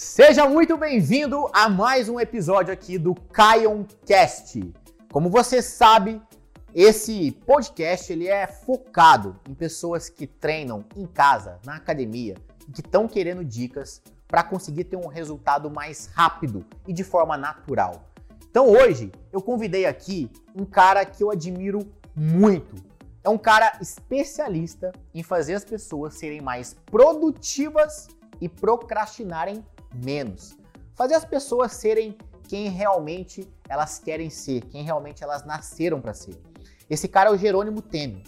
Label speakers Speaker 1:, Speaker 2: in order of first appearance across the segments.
Speaker 1: Seja muito bem-vindo a mais um episódio aqui do Kion Cast. Como você sabe, esse podcast ele é focado em pessoas que treinam em casa, na academia e que estão querendo dicas para conseguir ter um resultado mais rápido e de forma natural. Então hoje eu convidei aqui um cara que eu admiro muito. É um cara especialista em fazer as pessoas serem mais produtivas e procrastinarem menos. Fazer as pessoas serem quem realmente elas querem ser, quem realmente elas nasceram para ser. Esse cara é o Jerônimo Temer.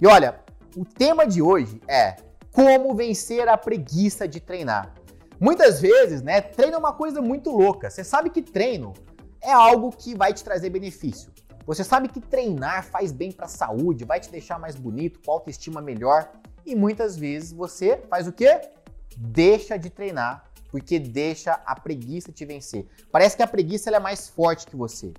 Speaker 1: E olha, o tema de hoje é como vencer a preguiça de treinar. Muitas vezes, né, treino é uma coisa muito louca. Você sabe que treino é algo que vai te trazer benefício. Você sabe que treinar faz bem para a saúde, vai te deixar mais bonito, com autoestima melhor. E muitas vezes você faz o quê? Deixa de treinar porque deixa a preguiça te vencer. Parece que a preguiça é mais forte que você.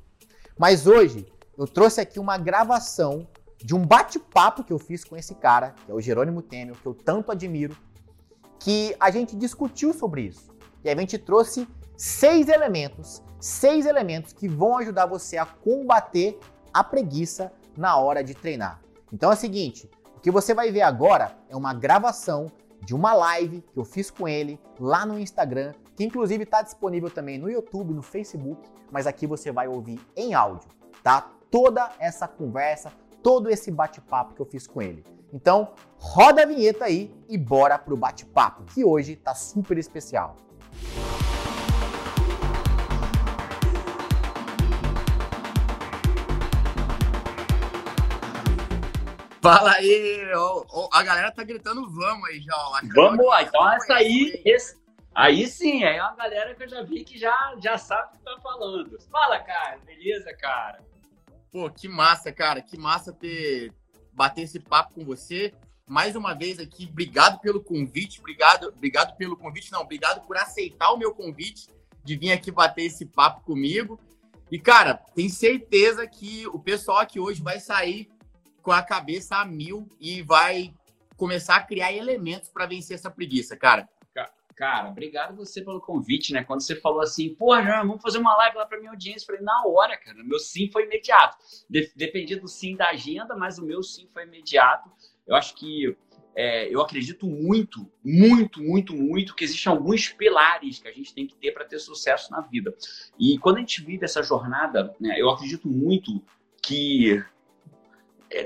Speaker 1: Mas hoje eu trouxe aqui uma gravação de um bate-papo que eu fiz com esse cara, que é o Jerônimo Temer, que eu tanto admiro, que a gente discutiu sobre isso. E a gente trouxe seis elementos, seis elementos que vão ajudar você a combater a preguiça na hora de treinar. Então é o seguinte, o que você vai ver agora é uma gravação de uma live que eu fiz com ele lá no Instagram, que inclusive está disponível também no YouTube, no Facebook, mas aqui você vai ouvir em áudio, tá? Toda essa conversa, todo esse bate-papo que eu fiz com ele. Então, roda a vinheta aí e bora pro bate-papo, que hoje tá super especial.
Speaker 2: Fala aí, a galera tá gritando vamos aí já. Ó.
Speaker 3: Vamos lá, então essa aí, esse, aí sim, é uma galera que eu já vi que já, já sabe o que tá falando. Fala, cara, beleza, cara?
Speaker 2: Pô, que massa, cara, que massa ter bater esse papo com você. Mais uma vez aqui, obrigado pelo convite, obrigado, obrigado pelo convite, não, obrigado por aceitar o meu convite de vir aqui bater esse papo comigo. E, cara, tenho certeza que o pessoal aqui hoje vai sair com a cabeça a mil e vai começar a criar elementos para vencer essa preguiça, cara.
Speaker 3: Cara, obrigado você pelo convite, né? Quando você falou assim, porra, vamos fazer uma live lá para minha audiência, eu falei, na hora, cara, meu sim foi imediato. De dependia do sim da agenda, mas o meu sim foi imediato. Eu acho que é, eu acredito muito, muito, muito, muito que existem alguns pilares que a gente tem que ter para ter sucesso na vida. E quando a gente vive essa jornada, né, eu acredito muito que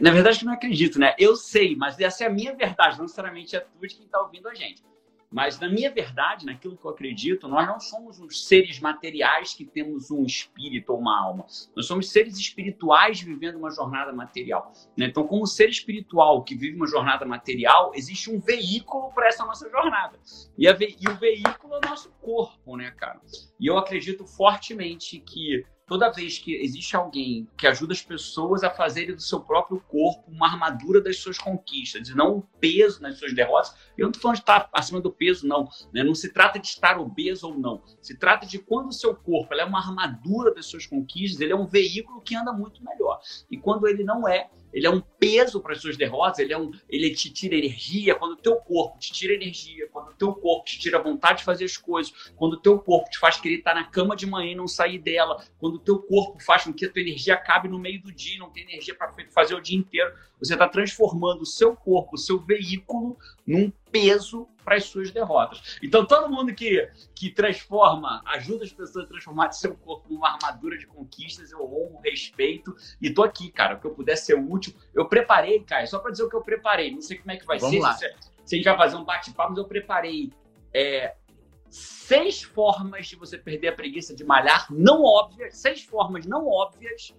Speaker 3: na verdade, eu não acredito, né? Eu sei, mas essa é a minha verdade, não necessariamente é tua de quem está ouvindo a gente. Mas na minha verdade, naquilo que eu acredito, nós não somos uns seres materiais que temos um espírito ou uma alma. Nós somos seres espirituais vivendo uma jornada material. Né? Então, como ser espiritual que vive uma jornada material, existe um veículo para essa nossa jornada. E, ve e o veículo é o nosso corpo, né, cara? E eu acredito fortemente que toda vez que existe alguém que ajuda as pessoas a fazerem do seu próprio corpo uma armadura das suas conquistas e não um peso nas suas derrotas, eu não estou falando de estar acima do peso, não. Né? Não se trata de estar obeso ou não. Se trata de quando o seu corpo é uma armadura das suas conquistas, ele é um veículo que anda muito melhor. E quando ele não é, ele é um peso para as suas derrotas, ele, é um, ele te tira energia, quando o teu corpo te tira energia, quando o teu corpo te tira vontade de fazer as coisas, quando o teu corpo te faz querer estar na cama de manhã e não sair dela, quando o teu corpo faz com que a tua energia acabe no meio do dia, não tem energia para fazer o dia inteiro, você está transformando o seu corpo, o seu veículo, num peso para as suas derrotas. Então, todo mundo que, que transforma, ajuda as pessoas a transformar seu corpo numa armadura de conquistas, eu honro, respeito e tô aqui, cara. O que eu puder ser útil. Eu preparei, cara, só para dizer o que eu preparei. Não sei como é que vai
Speaker 2: Vamos
Speaker 3: ser.
Speaker 2: Lá.
Speaker 3: Se, se a gente vai fazer um bate-papo, mas eu preparei é, seis formas de você perder a preguiça de malhar, não óbvias, seis formas não óbvias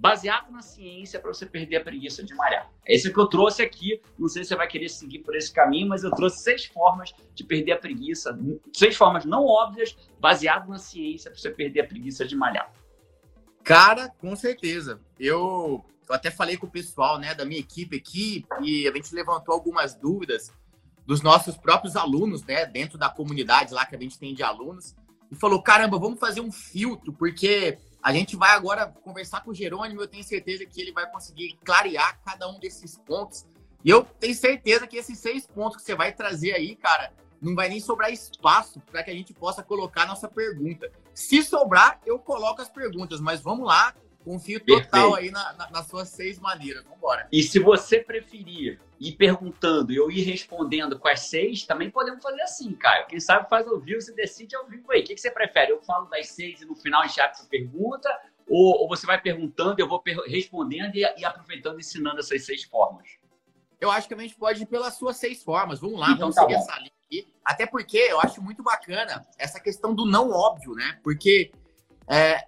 Speaker 3: baseado na ciência para você perder a preguiça de malhar. É isso que eu trouxe aqui. Não sei se você vai querer seguir por esse caminho, mas eu trouxe seis formas de perder a preguiça, seis formas não óbvias, baseado na ciência para você perder a preguiça de malhar.
Speaker 2: Cara, com certeza. Eu, eu até falei com o pessoal, né, da minha equipe aqui e a gente levantou algumas dúvidas dos nossos próprios alunos, né, dentro da comunidade lá que a gente tem de alunos, e falou: caramba, vamos fazer um filtro, porque a gente vai agora conversar com o Jerônimo, eu tenho certeza que ele vai conseguir clarear cada um desses pontos. E eu tenho certeza que esses seis pontos que você vai trazer aí, cara,
Speaker 1: não vai nem sobrar espaço para que a gente possa colocar nossa pergunta. Se sobrar, eu coloco as perguntas, mas vamos lá, confio total Perfeito. aí na, na, nas suas seis maneiras. Vamos embora.
Speaker 3: E se você preferir ir perguntando e eu ir respondendo com as seis, também podemos fazer assim, Caio. Quem sabe faz ao vivo, você decide ao vivo aí. O que, que você prefere? Eu falo das seis e no final a gente abre pergunta? Ou, ou, você vai perguntando, eu vou respondendo e, e aproveitando, ensinando essas seis formas?
Speaker 1: Eu acho que a gente pode ir pelas suas seis formas. Vamos lá, então, vamos tá seguir bom. essa linha aqui. Até porque eu acho muito bacana essa questão do não óbvio, né? Porque é,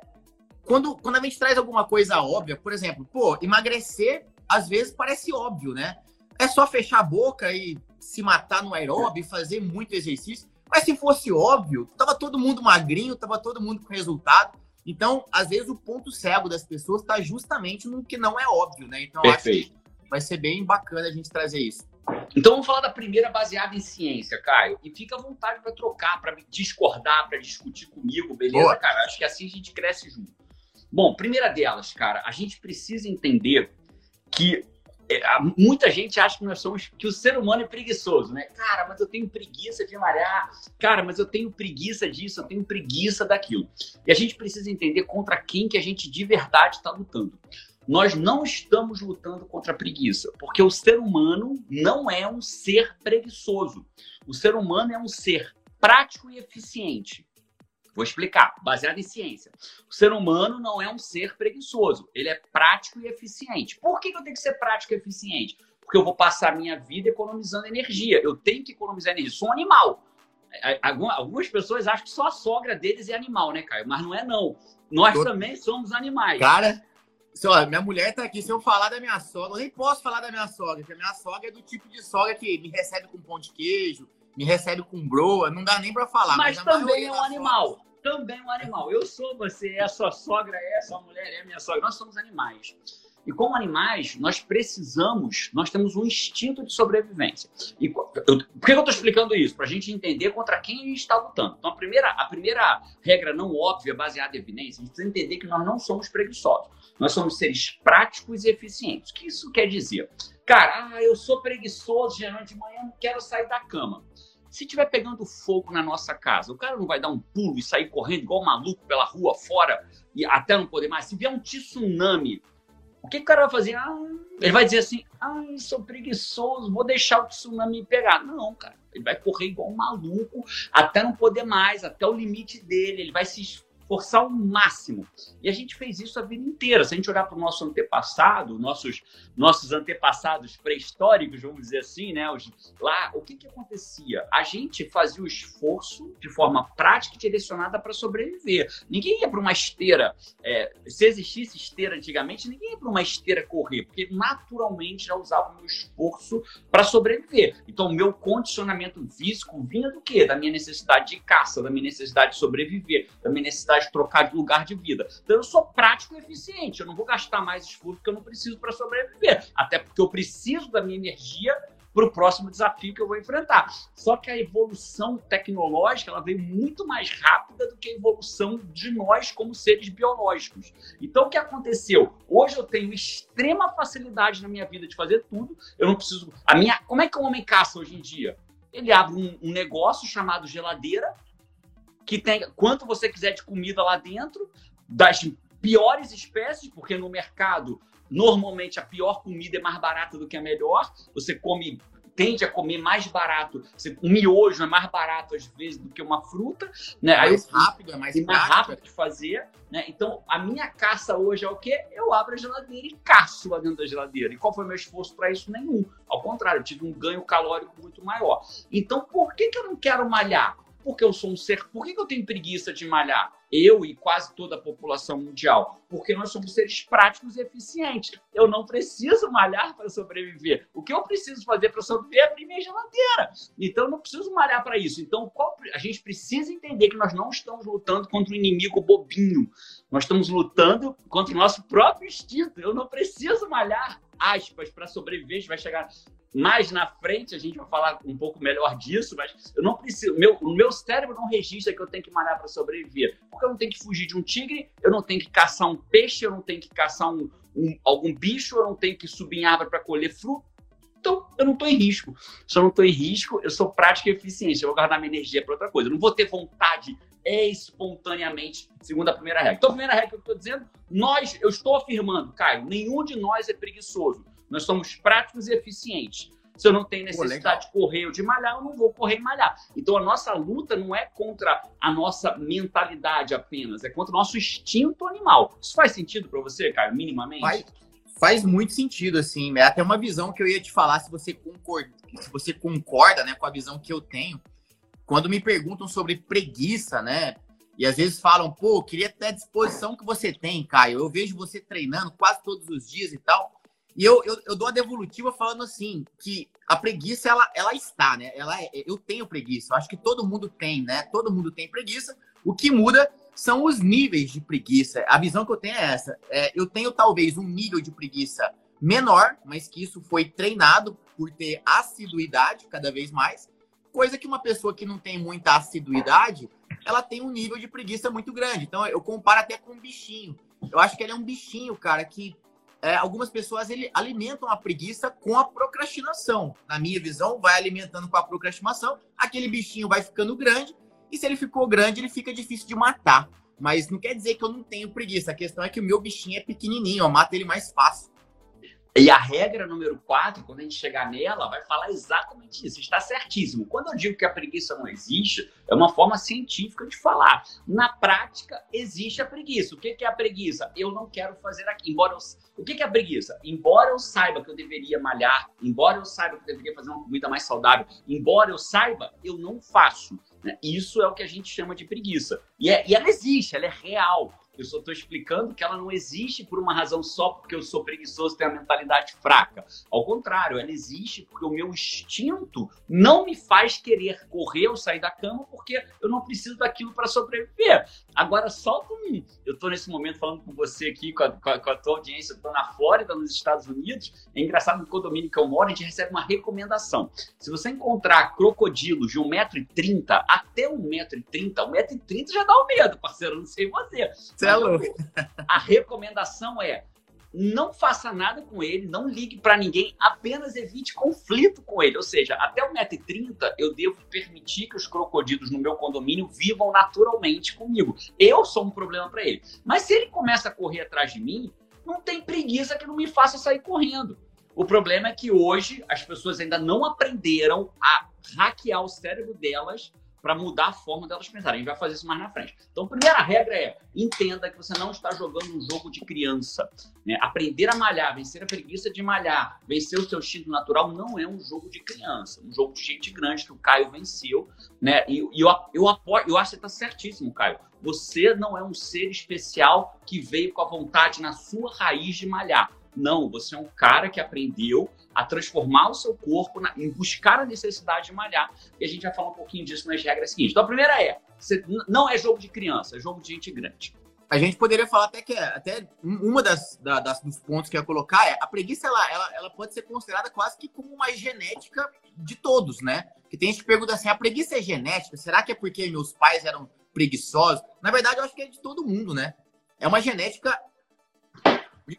Speaker 1: quando, quando a gente traz alguma coisa óbvia, por exemplo, pô, emagrecer às vezes parece óbvio, né? É só fechar a boca e se matar no aeróbio e fazer muito exercício. Mas se fosse óbvio, tava todo mundo magrinho, tava todo mundo com resultado. Então, às vezes, o ponto cego das pessoas está justamente no que não é óbvio, né? Então, acho que vai ser bem bacana a gente trazer isso.
Speaker 3: Então vamos falar da primeira baseada em ciência, Caio. E fica à vontade para trocar, para discordar, para discutir comigo, beleza, Boa. cara? Acho que assim a gente cresce junto. Bom, primeira delas, cara, a gente precisa entender que é, muita gente acha que nós somos que o ser humano é preguiçoso, né? Cara, mas eu tenho preguiça de malhar. Cara, mas eu tenho preguiça disso, eu tenho preguiça daquilo. E a gente precisa entender contra quem que a gente de verdade está lutando nós não estamos lutando contra a preguiça, porque o ser humano não é um ser preguiçoso. O ser humano é um ser prático e eficiente. Vou explicar, baseado em ciência. O ser humano não é um ser preguiçoso, ele é prático e eficiente. Por que eu tenho que ser prático e eficiente? Porque eu vou passar a minha vida economizando energia. Eu tenho que economizar energia. Sou um animal. Algumas pessoas acham que só a sogra deles é animal, né, Caio? Mas não é, não. Nós também somos animais.
Speaker 1: Cara, se, ó, minha mulher tá aqui, se eu falar da minha sogra, eu nem posso falar da minha sogra, porque a minha sogra é do tipo de sogra que me recebe com pão de queijo, me recebe com broa, não dá nem para falar.
Speaker 3: Mas, mas também é um animal. Também é um animal. Eu sou você, é a sua sogra, é a sua mulher, é a minha sogra. Nós somos animais. E como animais, nós precisamos, nós temos um instinto de sobrevivência. E eu, por que eu estou explicando isso? Para a gente entender contra quem a gente está lutando. Então, a primeira, a primeira regra não óbvia, baseada em evidência, a gente precisa entender que nós não somos preguiçosos. Nós somos seres práticos e eficientes. O que isso quer dizer? Cara, ah, eu sou preguiçoso, geralmente de manhã não quero sair da cama. Se tiver pegando fogo na nossa casa, o cara não vai dar um pulo e sair correndo igual um maluco pela rua fora e até não poder mais. Se vier um tsunami o que, que o cara vai fazer? Ah, ele vai dizer assim: ah, sou preguiçoso, vou deixar o tsunami me pegar. Não, cara. Ele vai correr igual um maluco até não poder mais, até o limite dele. Ele vai se forçar ao máximo. E a gente fez isso a vida inteira. Se a gente olhar para o nosso antepassado, nossos, nossos antepassados pré-históricos, vamos dizer assim, né? Os, lá, o que, que acontecia? A gente fazia o esforço de forma prática e direcionada para sobreviver. Ninguém ia para uma esteira. É, se existisse esteira antigamente, ninguém ia para uma esteira correr, porque naturalmente já usava o meu esforço para sobreviver. Então, o meu condicionamento físico vinha do quê? Da minha necessidade de caça, da minha necessidade de sobreviver, da minha necessidade de trocar de lugar de vida. Então eu sou prático e eficiente. Eu não vou gastar mais esforço que eu não preciso para sobreviver. Até porque eu preciso da minha energia para o próximo desafio que eu vou enfrentar. Só que a evolução tecnológica ela veio muito mais rápida do que a evolução de nós como seres biológicos. Então o que aconteceu? Hoje eu tenho extrema facilidade na minha vida de fazer tudo. Eu não preciso. A minha, como é que o homem caça hoje em dia? Ele abre um, um negócio chamado geladeira que tem quanto você quiser de comida lá dentro, das piores espécies, porque no mercado normalmente a pior comida é mais barata do que a melhor. Você come tende a comer mais barato. Um miojo é mais barato às vezes do que uma fruta, né?
Speaker 1: Mais Aí, rápido, é mais,
Speaker 3: mais rápido de fazer, né? Então a minha caça hoje é o quê? Eu abro a geladeira e caço lá dentro da geladeira. E qual foi o meu esforço para isso? Nenhum. Ao contrário, eu tive um ganho calórico muito maior. Então por que, que eu não quero malhar? Porque eu sou um ser. Por que, eu tenho preguiça de malhar? Eu e quase toda a população mundial. Porque nós somos seres práticos e eficientes. Eu não preciso malhar para sobreviver. O que eu preciso fazer para sobreviver é abrir minha geladeira. Então eu não preciso malhar para isso. Então qual... a gente precisa entender que nós não estamos lutando contra um inimigo bobinho. Nós estamos lutando contra o nosso próprio instinto. Eu não preciso malhar aspas para sobreviver. A gente vai chegar mais na frente, a gente vai falar um pouco melhor disso, mas eu não preciso. Meu, o meu cérebro não registra que eu tenho que malhar para sobreviver. Porque eu não tenho que fugir de um tigre, eu não tenho que caçar um peixe, eu não tenho que caçar um, um algum bicho, eu não tenho que subir em árvore para colher fruto. Então, eu não estou em risco. Se eu não estou em risco, eu sou prática e eficiente. Eu vou guardar minha energia para outra coisa. Eu não vou ter vontade espontaneamente, segundo a primeira regra. Então, a primeira regra que eu estou dizendo, nós, eu estou afirmando, Caio, nenhum de nós é preguiçoso. Nós somos práticos e eficientes. Se eu não tenho necessidade Pô, de correr ou de malhar, eu não vou correr e malhar. Então, a nossa luta não é contra a nossa mentalidade apenas, é contra o nosso instinto animal. Isso faz sentido para você, Caio, minimamente?
Speaker 1: Faz, faz muito sentido, assim. É até uma visão que eu ia te falar, se você concorda, se você concorda né, com a visão que eu tenho. Quando me perguntam sobre preguiça, né? E às vezes falam, pô, queria ter a disposição que você tem, Caio. Eu vejo você treinando quase todos os dias e tal. E eu, eu, eu, dou a devolutiva falando assim, que a preguiça, ela, ela está, né? Ela é, eu tenho preguiça. Eu acho que todo mundo tem, né? Todo mundo tem preguiça. O que muda são os níveis de preguiça. A visão que eu tenho é essa. É, eu tenho talvez um nível de preguiça menor, mas que isso foi treinado por ter assiduidade cada vez mais. Coisa que uma pessoa que não tem muita assiduidade, ela tem um nível de preguiça muito grande. Então eu comparo até com um bichinho. Eu acho que ele é um bichinho, cara, que é, algumas pessoas ele, alimentam a preguiça com a procrastinação. Na minha visão, vai alimentando com a procrastinação, aquele bichinho vai ficando grande, e se ele ficou grande, ele fica difícil de matar. Mas não quer dizer que eu não tenho preguiça. A questão é que o meu bichinho é pequenininho, eu mato ele mais fácil.
Speaker 3: E a regra número 4, quando a gente chegar nela, vai falar exatamente isso. Está certíssimo. Quando eu digo que a preguiça não existe, é uma forma científica de falar. Na prática, existe a preguiça. O que é a preguiça? Eu não quero fazer aqui. Embora eu... O que é a preguiça? Embora eu saiba que eu deveria malhar, embora eu saiba que eu deveria fazer uma comida mais saudável, embora eu saiba, eu não faço. Né? Isso é o que a gente chama de preguiça. E, é, e ela existe, ela é real. Eu só estou explicando que ela não existe por uma razão só porque eu sou preguiçoso e tenho a mentalidade fraca. Ao contrário, ela existe porque o meu instinto não me faz querer correr ou sair da cama porque eu não preciso daquilo para sobreviver. Agora, só um. Eu estou nesse momento falando com você aqui, com a, com a, com a tua audiência, estou na Flórida, nos Estados Unidos. É engraçado, no condomínio que eu moro, a gente recebe uma recomendação. Se você encontrar crocodilos de 1,30m até 1,30m, 1,30m já dá o um medo, parceiro, não sei você.
Speaker 1: Você
Speaker 3: A recomendação é não faça nada com ele, não ligue para ninguém, apenas evite conflito com ele. Ou seja, até 1,30m eu devo permitir que os crocodilos no meu condomínio vivam naturalmente comigo. Eu sou um problema para ele. Mas se ele começa a correr atrás de mim, não tem preguiça que não me faça sair correndo. O problema é que hoje as pessoas ainda não aprenderam a hackear o cérebro delas para mudar a forma delas pensarem. A gente vai fazer isso mais na frente. Então, a primeira regra é entenda que você não está jogando um jogo de criança. Né? Aprender a malhar, vencer a preguiça de malhar, vencer o seu instinto natural não é um jogo de criança, é um jogo de gente grande que o Caio venceu. Né? E, e eu, eu, apoio, eu acho que está certíssimo, Caio. Você não é um ser especial que veio com a vontade na sua raiz de malhar. Não, você é um cara que aprendeu a transformar o seu corpo na, em buscar a necessidade de malhar. E a gente vai falar um pouquinho disso nas regras seguintes. Então, a primeira é: não é jogo de criança, é jogo de gente grande.
Speaker 1: A gente poderia falar até que até uma das, da, das dos pontos que eu ia colocar é a preguiça ela, ela, ela pode ser considerada quase que como uma genética de todos, né? Que tem gente que pergunta assim: a preguiça é genética? Será que é porque meus pais eram preguiçosos? Na verdade, eu acho que é de todo mundo, né? É uma genética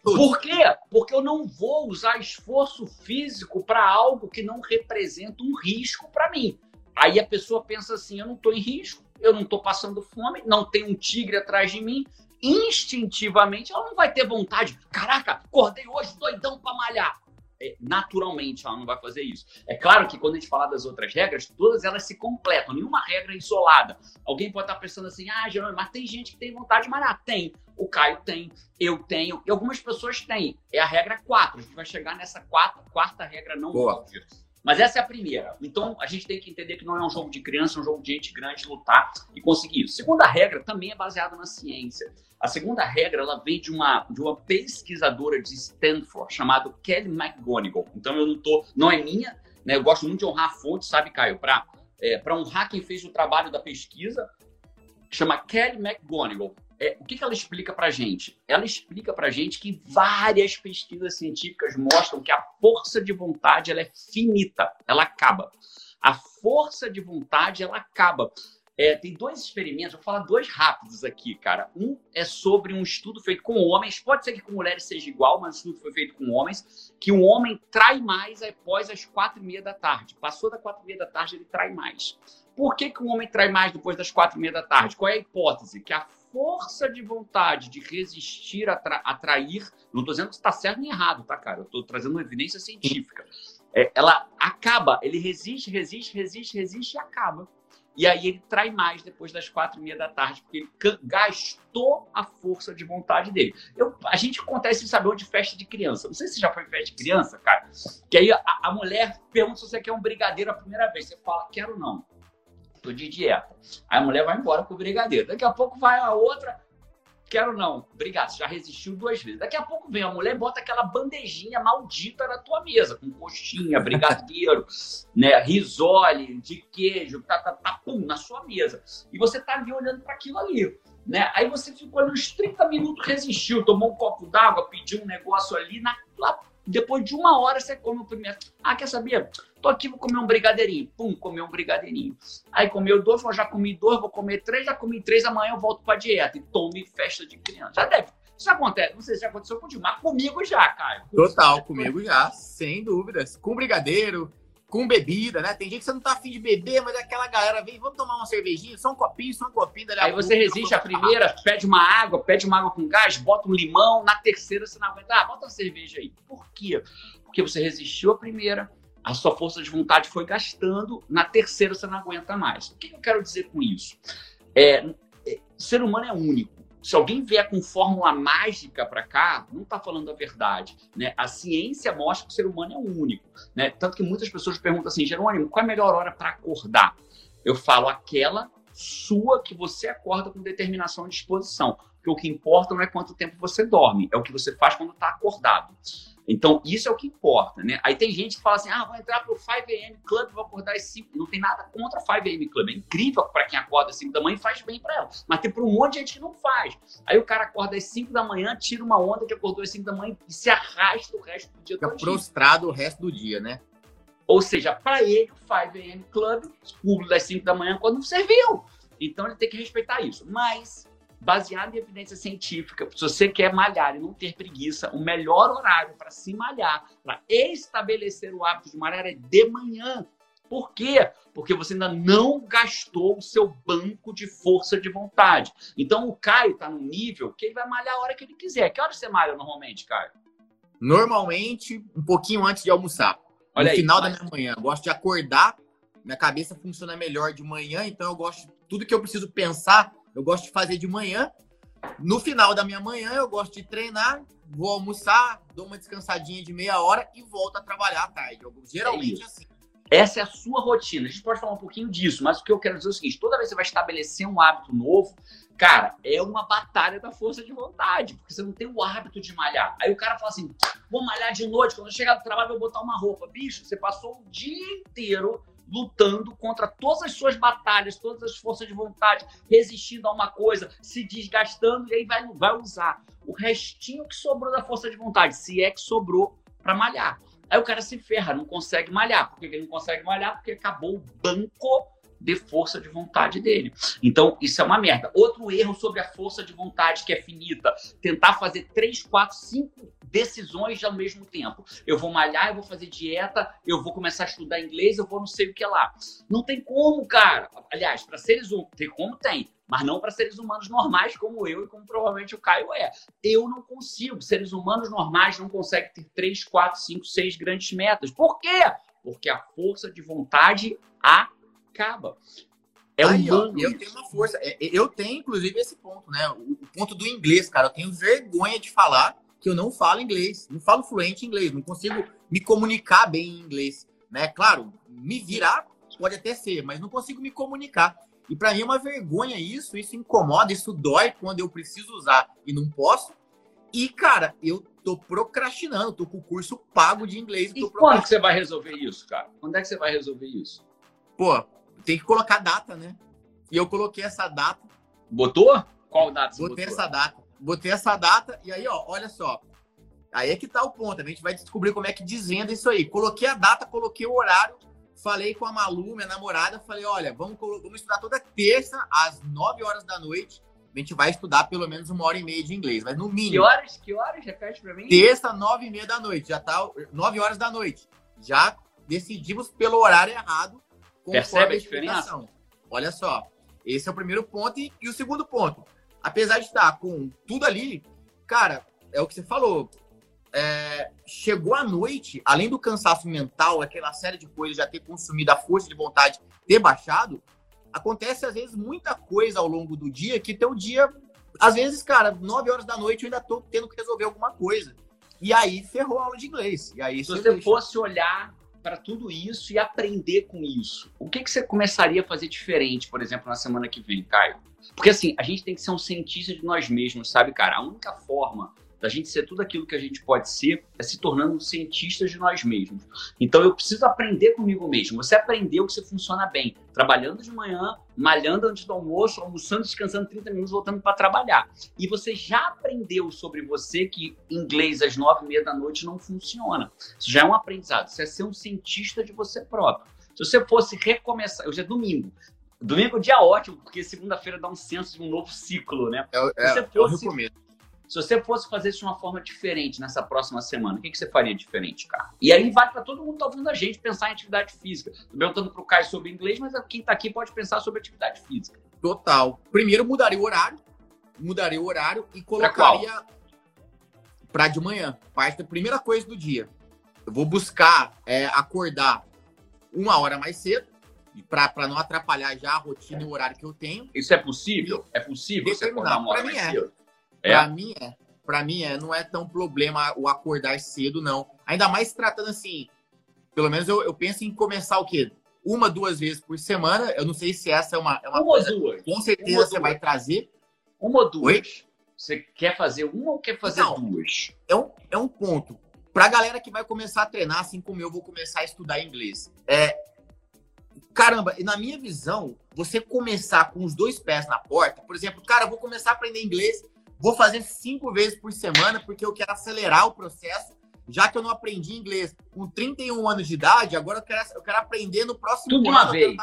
Speaker 3: por quê? Porque eu não vou usar esforço físico para algo que não representa um risco para mim. Aí a pessoa pensa assim: eu não estou em risco, eu não estou passando fome, não tem um tigre atrás de mim. Instintivamente, ela não vai ter vontade. Caraca, acordei hoje doidão para malhar. É, naturalmente ela não vai fazer isso. É claro que quando a gente falar das outras regras, todas elas se completam, nenhuma regra é isolada. Alguém pode estar pensando assim, ah, Jerônimo, mas tem gente que tem vontade de malhar. Tem. O Caio tem, eu tenho, e algumas pessoas têm. É a regra 4. A gente vai chegar nessa quarta, quarta regra não óbvia. Mas essa é a primeira. Então, a gente tem que entender que não é um jogo de criança, é um jogo de gente grande lutar e conseguir isso. Segunda regra também é baseada na ciência. A segunda regra, ela vem de uma, de uma pesquisadora de Stanford, chamada Kelly McGonigal. Então, eu não tô, não é minha, né? Eu gosto muito de honrar a fonte, sabe, Caio? Para é, honrar quem fez o trabalho da pesquisa, chama Kelly McGonigal é, o que, que ela explica para gente? Ela explica para gente que várias pesquisas científicas mostram que a força de vontade ela é finita, ela acaba. A força de vontade ela acaba. É, tem dois experimentos, vou falar dois rápidos aqui, cara. Um é sobre um estudo feito com homens, pode ser que com mulheres seja igual, mas o estudo foi feito com homens, que um homem trai mais após as quatro e meia da tarde. Passou da quatro e meia da tarde, ele trai mais. Por que, que um homem trai mais depois das quatro e meia da tarde? Qual é a hipótese? Que a força de vontade de resistir a, tra trair, não estou dizendo que está certo nem errado, tá, cara? Eu estou trazendo uma evidência científica. É, ela acaba, ele resiste, resiste, resiste, resiste e acaba. E aí ele trai mais depois das quatro e meia da tarde, porque ele gastou a força de vontade dele. Eu, a gente acontece em saber de festa de criança. Não sei se já foi festa de criança, cara. Que aí a, a mulher pergunta se você quer um brigadeiro a primeira vez. Você fala, quero não. Tô de dieta. Aí a mulher vai embora com o brigadeiro. Daqui a pouco vai a outra, quero não. Obrigado, já resistiu duas vezes. Daqui a pouco vem a mulher e bota aquela bandejinha maldita na tua mesa, com coxinha, brigadeiro, né, risole, de queijo, tá, tá, tá, pum, na sua mesa. E você tá ali olhando para aquilo ali. Né? Aí você ficou uns 30 minutos, resistiu, tomou um copo d'água, pediu um negócio ali, na, lá, depois de uma hora você come o primeiro. Ah, quer saber? Tô aqui, vou comer um brigadeirinho. Pum, comer um brigadeirinho. Aí comeu dois, vou já comi dois, vou comer três, já comi três, amanhã eu volto pra dieta. E tome festa de criança. Já deve. Isso acontece, não sei se já aconteceu contigo, mas comigo já, Caio.
Speaker 1: Total, comigo já, sem dúvidas. Com brigadeiro, com bebida, né? Tem gente que você não tá afim de beber, mas aquela galera vem, vamos tomar uma cervejinha, só um copinho, só um copinho.
Speaker 3: Aí você resiste a primeira, pede uma água, pede uma água com gás, bota um limão, na terceira você não aguenta, ah, bota uma cerveja aí. Por quê? Porque você resistiu a primeira, a sua força de vontade foi gastando, na terceira você não aguenta mais. O que eu quero dizer com isso? É, é, ser humano é único. Se alguém vier com fórmula mágica para cá, não está falando a verdade. Né? A ciência mostra que o ser humano é único. Né? Tanto que muitas pessoas perguntam assim, Jerônimo, qual é a melhor hora para acordar? Eu falo aquela sua que você acorda com determinação e disposição. Porque o que importa não é quanto tempo você dorme, é o que você faz quando está acordado. Então, isso é o que importa, né? Aí tem gente que fala assim, ah, vou entrar pro 5am Club, vou acordar às 5. Não tem nada contra 5am Club. É incrível para quem acorda às 5 da manhã e faz bem para ela. Mas tem para um monte de gente que não faz. Aí o cara acorda às 5 da manhã, tira uma onda que acordou às 5 da manhã e se arrasta o resto do dia
Speaker 1: Fica todo prostrado dia. o resto do dia, né?
Speaker 3: Ou seja, para ele, o 5am Club, público das 5 da manhã, quando não serviu. Então ele tem que respeitar isso. Mas baseado em evidência científica, se você quer malhar e não ter preguiça, o melhor horário para se malhar, para estabelecer o hábito de malhar é de manhã. Por quê? Porque você ainda não gastou o seu banco de força de vontade. Então o Caio está no nível que ele vai malhar a hora que ele quiser. Que hora você malha normalmente, Caio?
Speaker 1: Normalmente, um pouquinho antes de almoçar. Olha no aí, final mas... da minha manhã. Eu gosto de acordar, minha cabeça funciona melhor de manhã, então eu gosto de tudo que eu preciso pensar eu gosto de fazer de manhã. No final da minha manhã, eu gosto de treinar, vou almoçar, dou uma descansadinha de meia hora e volto a trabalhar à tarde. Eu, geralmente é assim.
Speaker 3: Essa é a sua rotina. A gente pode falar um pouquinho disso, mas o que eu quero dizer é o seguinte: toda vez que você vai estabelecer um hábito novo, cara, é uma batalha da força de vontade, porque você não tem o hábito de malhar. Aí o cara fala assim: vou malhar de noite, quando eu chegar do trabalho, eu vou botar uma roupa. Bicho, você passou o dia inteiro lutando contra todas as suas batalhas, todas as forças de vontade, resistindo a uma coisa, se desgastando, e aí vai, vai usar o restinho que sobrou da força de vontade, se é que sobrou para malhar. Aí o cara se ferra, não consegue malhar. Por que ele não consegue malhar? Porque acabou o banco de força de vontade dele. Então, isso é uma merda. Outro erro sobre a força de vontade que é finita, tentar fazer três, quatro, cinco decisões ao mesmo tempo. Eu vou malhar, eu vou fazer dieta, eu vou começar a estudar inglês, eu vou não sei o que lá. Não tem como, cara. Aliás, para seres humanos, tem como tem, mas não para seres humanos normais como eu e como provavelmente o Caio é. Eu não consigo. Seres humanos normais não conseguem ter três, quatro, cinco, seis grandes metas. Por quê? Porque a força de vontade a acaba.
Speaker 1: É Aí, humano. Ó, eu tenho uma força. É, é, eu tenho, inclusive, esse ponto, né? O, ponto do inglês, cara. Eu tenho vergonha de falar que eu não falo inglês. Não falo fluente em inglês. Não consigo me comunicar bem em inglês. Né? Claro, me virar pode até ser, mas não consigo me comunicar. E para mim é uma vergonha isso. Isso incomoda, isso dói quando eu preciso usar e não posso. E, cara, eu tô procrastinando, tô com o curso pago de inglês.
Speaker 3: E quando que você vai resolver isso, cara? Quando é que você vai resolver isso?
Speaker 1: Pô, tem que colocar data, né? E eu coloquei essa data.
Speaker 3: Botou? Qual data?
Speaker 1: Botei botou? essa data. Botei essa data e aí, ó, olha só. Aí é que tá o ponto. A gente vai descobrir como é que dizendo isso aí. Coloquei a data, coloquei o horário falei com a Malu, minha namorada, falei, olha, vamos, vamos estudar toda terça, às 9 horas da noite. A gente vai estudar pelo menos uma hora e meia de inglês, mas no mínimo.
Speaker 3: Que horas? Que horas? Repete pra mim.
Speaker 1: Terça, nove e meia da noite. Já tá 9 horas da noite. Já decidimos pelo horário errado.
Speaker 3: Percebe a, a diferença?
Speaker 1: Olha só. Esse é o primeiro ponto. E, e o segundo ponto. Apesar de estar com tudo ali, cara, é o que você falou. É, chegou à noite, além do cansaço mental, aquela série de coisas, já ter consumido a força de vontade, ter baixado, acontece às vezes muita coisa ao longo do dia que teu dia, às vezes, cara, 9 horas da noite eu ainda tô tendo que resolver alguma coisa. E aí ferrou a aula de inglês. E aí
Speaker 3: se você deixa. fosse olhar para tudo isso e aprender com isso, o que, que você começaria a fazer diferente, por exemplo, na semana que vem, Caio? Porque assim, a gente tem que ser um cientista de nós mesmos, sabe, cara? A única forma da gente ser tudo aquilo que a gente pode ser, é se tornando cientistas de nós mesmos. Então eu preciso aprender comigo mesmo. Você aprendeu que você funciona bem, trabalhando de manhã, malhando antes do almoço, almoçando, descansando 30 minutos, voltando para trabalhar. E você já aprendeu sobre você que inglês às nove e meia da noite não funciona. Isso já é um aprendizado. Você é ser um cientista de você próprio. Se você fosse recomeçar, hoje é domingo, Domingo é um dia ótimo, porque segunda-feira dá um senso de um novo ciclo, né?
Speaker 1: É, é,
Speaker 3: Se fosse, se você fosse fazer isso de uma forma diferente nessa próxima semana, o que, que você faria diferente, cara? E aí vale para todo mundo que tá ouvindo a gente pensar em atividade física. Tô perguntando pro Caio sobre inglês, mas quem está aqui pode pensar sobre atividade física.
Speaker 1: Total. Primeiro mudaria o horário, mudaria o horário e colocaria para de manhã, parte da primeira coisa do dia. Eu vou buscar é, acordar uma hora mais cedo, para não atrapalhar já a rotina e o horário que eu tenho.
Speaker 3: Isso é possível? É possível você acordar uma hora mais
Speaker 1: é.
Speaker 3: cedo?
Speaker 1: É. Pra mim é. Pra mim é. Não é tão problema o acordar cedo, não. Ainda mais tratando assim. Pelo menos eu, eu penso em começar o quê? Uma, duas vezes por semana. Eu não sei se essa é uma, é uma,
Speaker 3: uma coisa. Duas.
Speaker 1: Com certeza uma você duas. vai trazer.
Speaker 3: Uma ou duas. Oi? Você quer fazer uma ou quer fazer não, duas?
Speaker 1: É um, é um ponto. Pra galera que vai começar a treinar, assim como eu vou começar a estudar inglês. É, caramba, na minha visão, você começar com os dois pés na porta, por exemplo, cara, eu vou começar a aprender inglês Vou fazer cinco vezes por semana porque eu quero acelerar o processo, já que eu não aprendi inglês com 31 anos de idade, agora eu quero, eu quero aprender no próximo
Speaker 3: Tudo ano. Uma vez.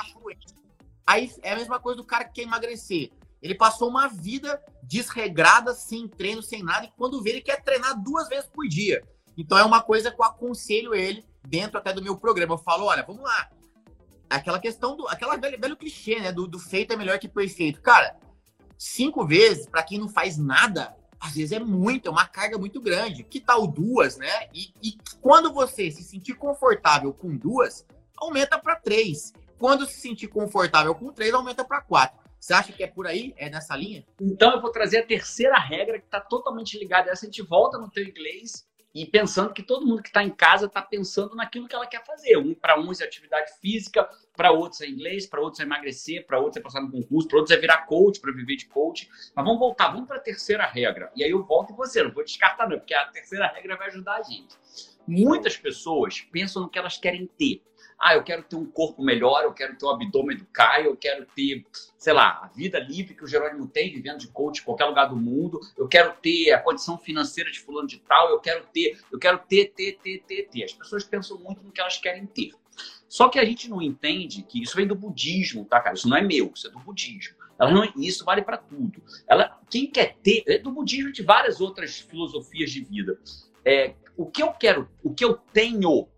Speaker 1: Aí é a mesma coisa do cara que quer emagrecer. Ele passou uma vida desregrada, sem treino, sem nada, e quando vê, ele quer treinar duas vezes por dia. Então é uma coisa que eu aconselho ele dentro até do meu programa. Eu falo, olha, vamos lá. Aquela questão do. Aquela velho, velho clichê, né? Do, do feito é melhor que perfeito. Cara, cinco vezes, para quem não faz nada, às vezes é muito, é uma carga muito grande. Que tal duas, né? E, e quando você se sentir confortável com duas, aumenta para três. Quando se sentir confortável com três, aumenta para quatro. Você acha que é por aí? É nessa linha?
Speaker 3: Então eu vou trazer a terceira regra que está totalmente ligada a essa. A gente volta no teu inglês e pensando que todo mundo que está em casa está pensando naquilo que ela quer fazer. Um para uns é atividade física, para outros é inglês, para outros é emagrecer, para outros é passar no concurso, para outros é virar coach, para viver de coach. Mas vamos voltar, vamos para a terceira regra. E aí eu volto em você, não vou descartar não, porque a terceira regra vai ajudar a gente. Muitas pessoas pensam no que elas querem ter. Ah, eu quero ter um corpo melhor, eu quero ter o abdômen do Caio, eu quero ter, sei lá, a vida livre que o Jerônimo tem, vivendo de coach em qualquer lugar do mundo, eu quero ter a condição financeira de fulano de tal, eu quero ter, eu quero ter, ter, ter, ter, ter. As pessoas pensam muito no que elas querem ter. Só que a gente não entende que isso vem do budismo, tá, cara? Isso não é meu, isso é do budismo. Ela não, isso vale para tudo. Ela, quem quer ter, é do budismo e de várias outras filosofias de vida. É, o que eu quero, o que eu tenho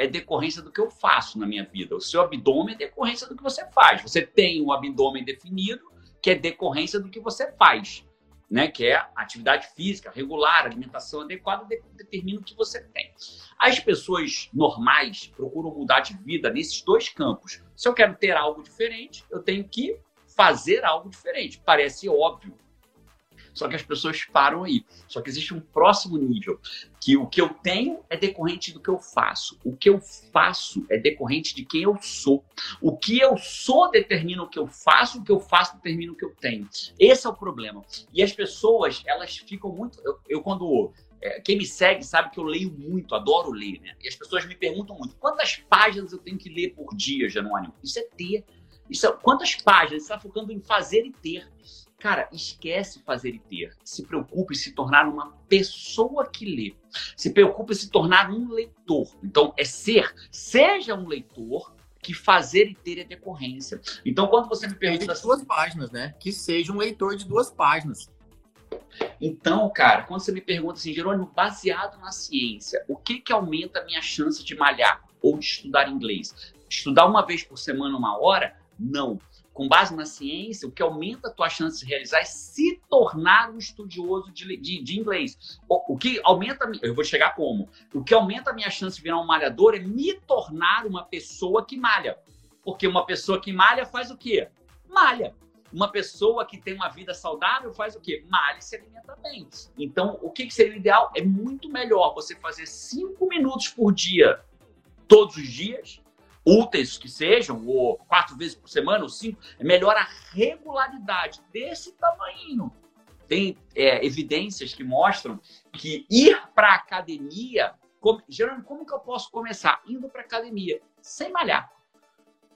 Speaker 3: é decorrência do que eu faço na minha vida. O seu abdômen é decorrência do que você faz. Você tem um abdômen definido, que é decorrência do que você faz, né? Que é atividade física regular, alimentação adequada, de, determina o que você tem. As pessoas normais procuram mudar de vida nesses dois campos. Se eu quero ter algo diferente, eu tenho que fazer algo diferente. Parece óbvio, só que as pessoas param aí. Só que existe um próximo nível, que o que eu tenho é decorrente do que eu faço. O que eu faço é decorrente de quem eu sou. O que eu sou determina o que eu faço, o que eu faço determina o que eu tenho. Esse é o problema. E as pessoas, elas ficam muito. Eu, eu quando é, quem me segue sabe que eu leio muito, adoro ler, né? E as pessoas me perguntam muito: quantas páginas eu tenho que ler por dia, Janônimo? Isso é ter. Isso é, quantas páginas? Você está focando em fazer e ter. Cara, esquece fazer e ter. Se preocupe em se tornar uma pessoa que lê. Se preocupe em se tornar um leitor. Então, é ser. Seja um leitor que fazer e ter é decorrência. Então, quando você me pergunta.
Speaker 1: De duas páginas, né? Que seja um leitor de duas páginas.
Speaker 3: Então, cara, quando você me pergunta assim, Jerônimo, baseado na ciência, o que que aumenta a minha chance de malhar ou de estudar inglês? Estudar uma vez por semana, uma hora? Não. Com base na ciência, o que aumenta a tua chance de realizar é se tornar um estudioso de, de, de inglês. O, o, que aumenta, eu vou chegar como? O que aumenta a minha chance de virar um malhador é me tornar uma pessoa que malha. Porque uma pessoa que malha faz o quê? Malha. Uma pessoa que tem uma vida saudável faz o quê? Malha e se alimenta bem. Então, o que, seria o ideal? É muito melhor você fazer cinco minutos por dia, todos os dias, úteis que sejam, ou quatro vezes por semana, ou cinco, é melhor a regularidade desse tamanho. Tem é, evidências que mostram que ir para a academia, como, como que eu posso começar? Indo para academia, sem malhar.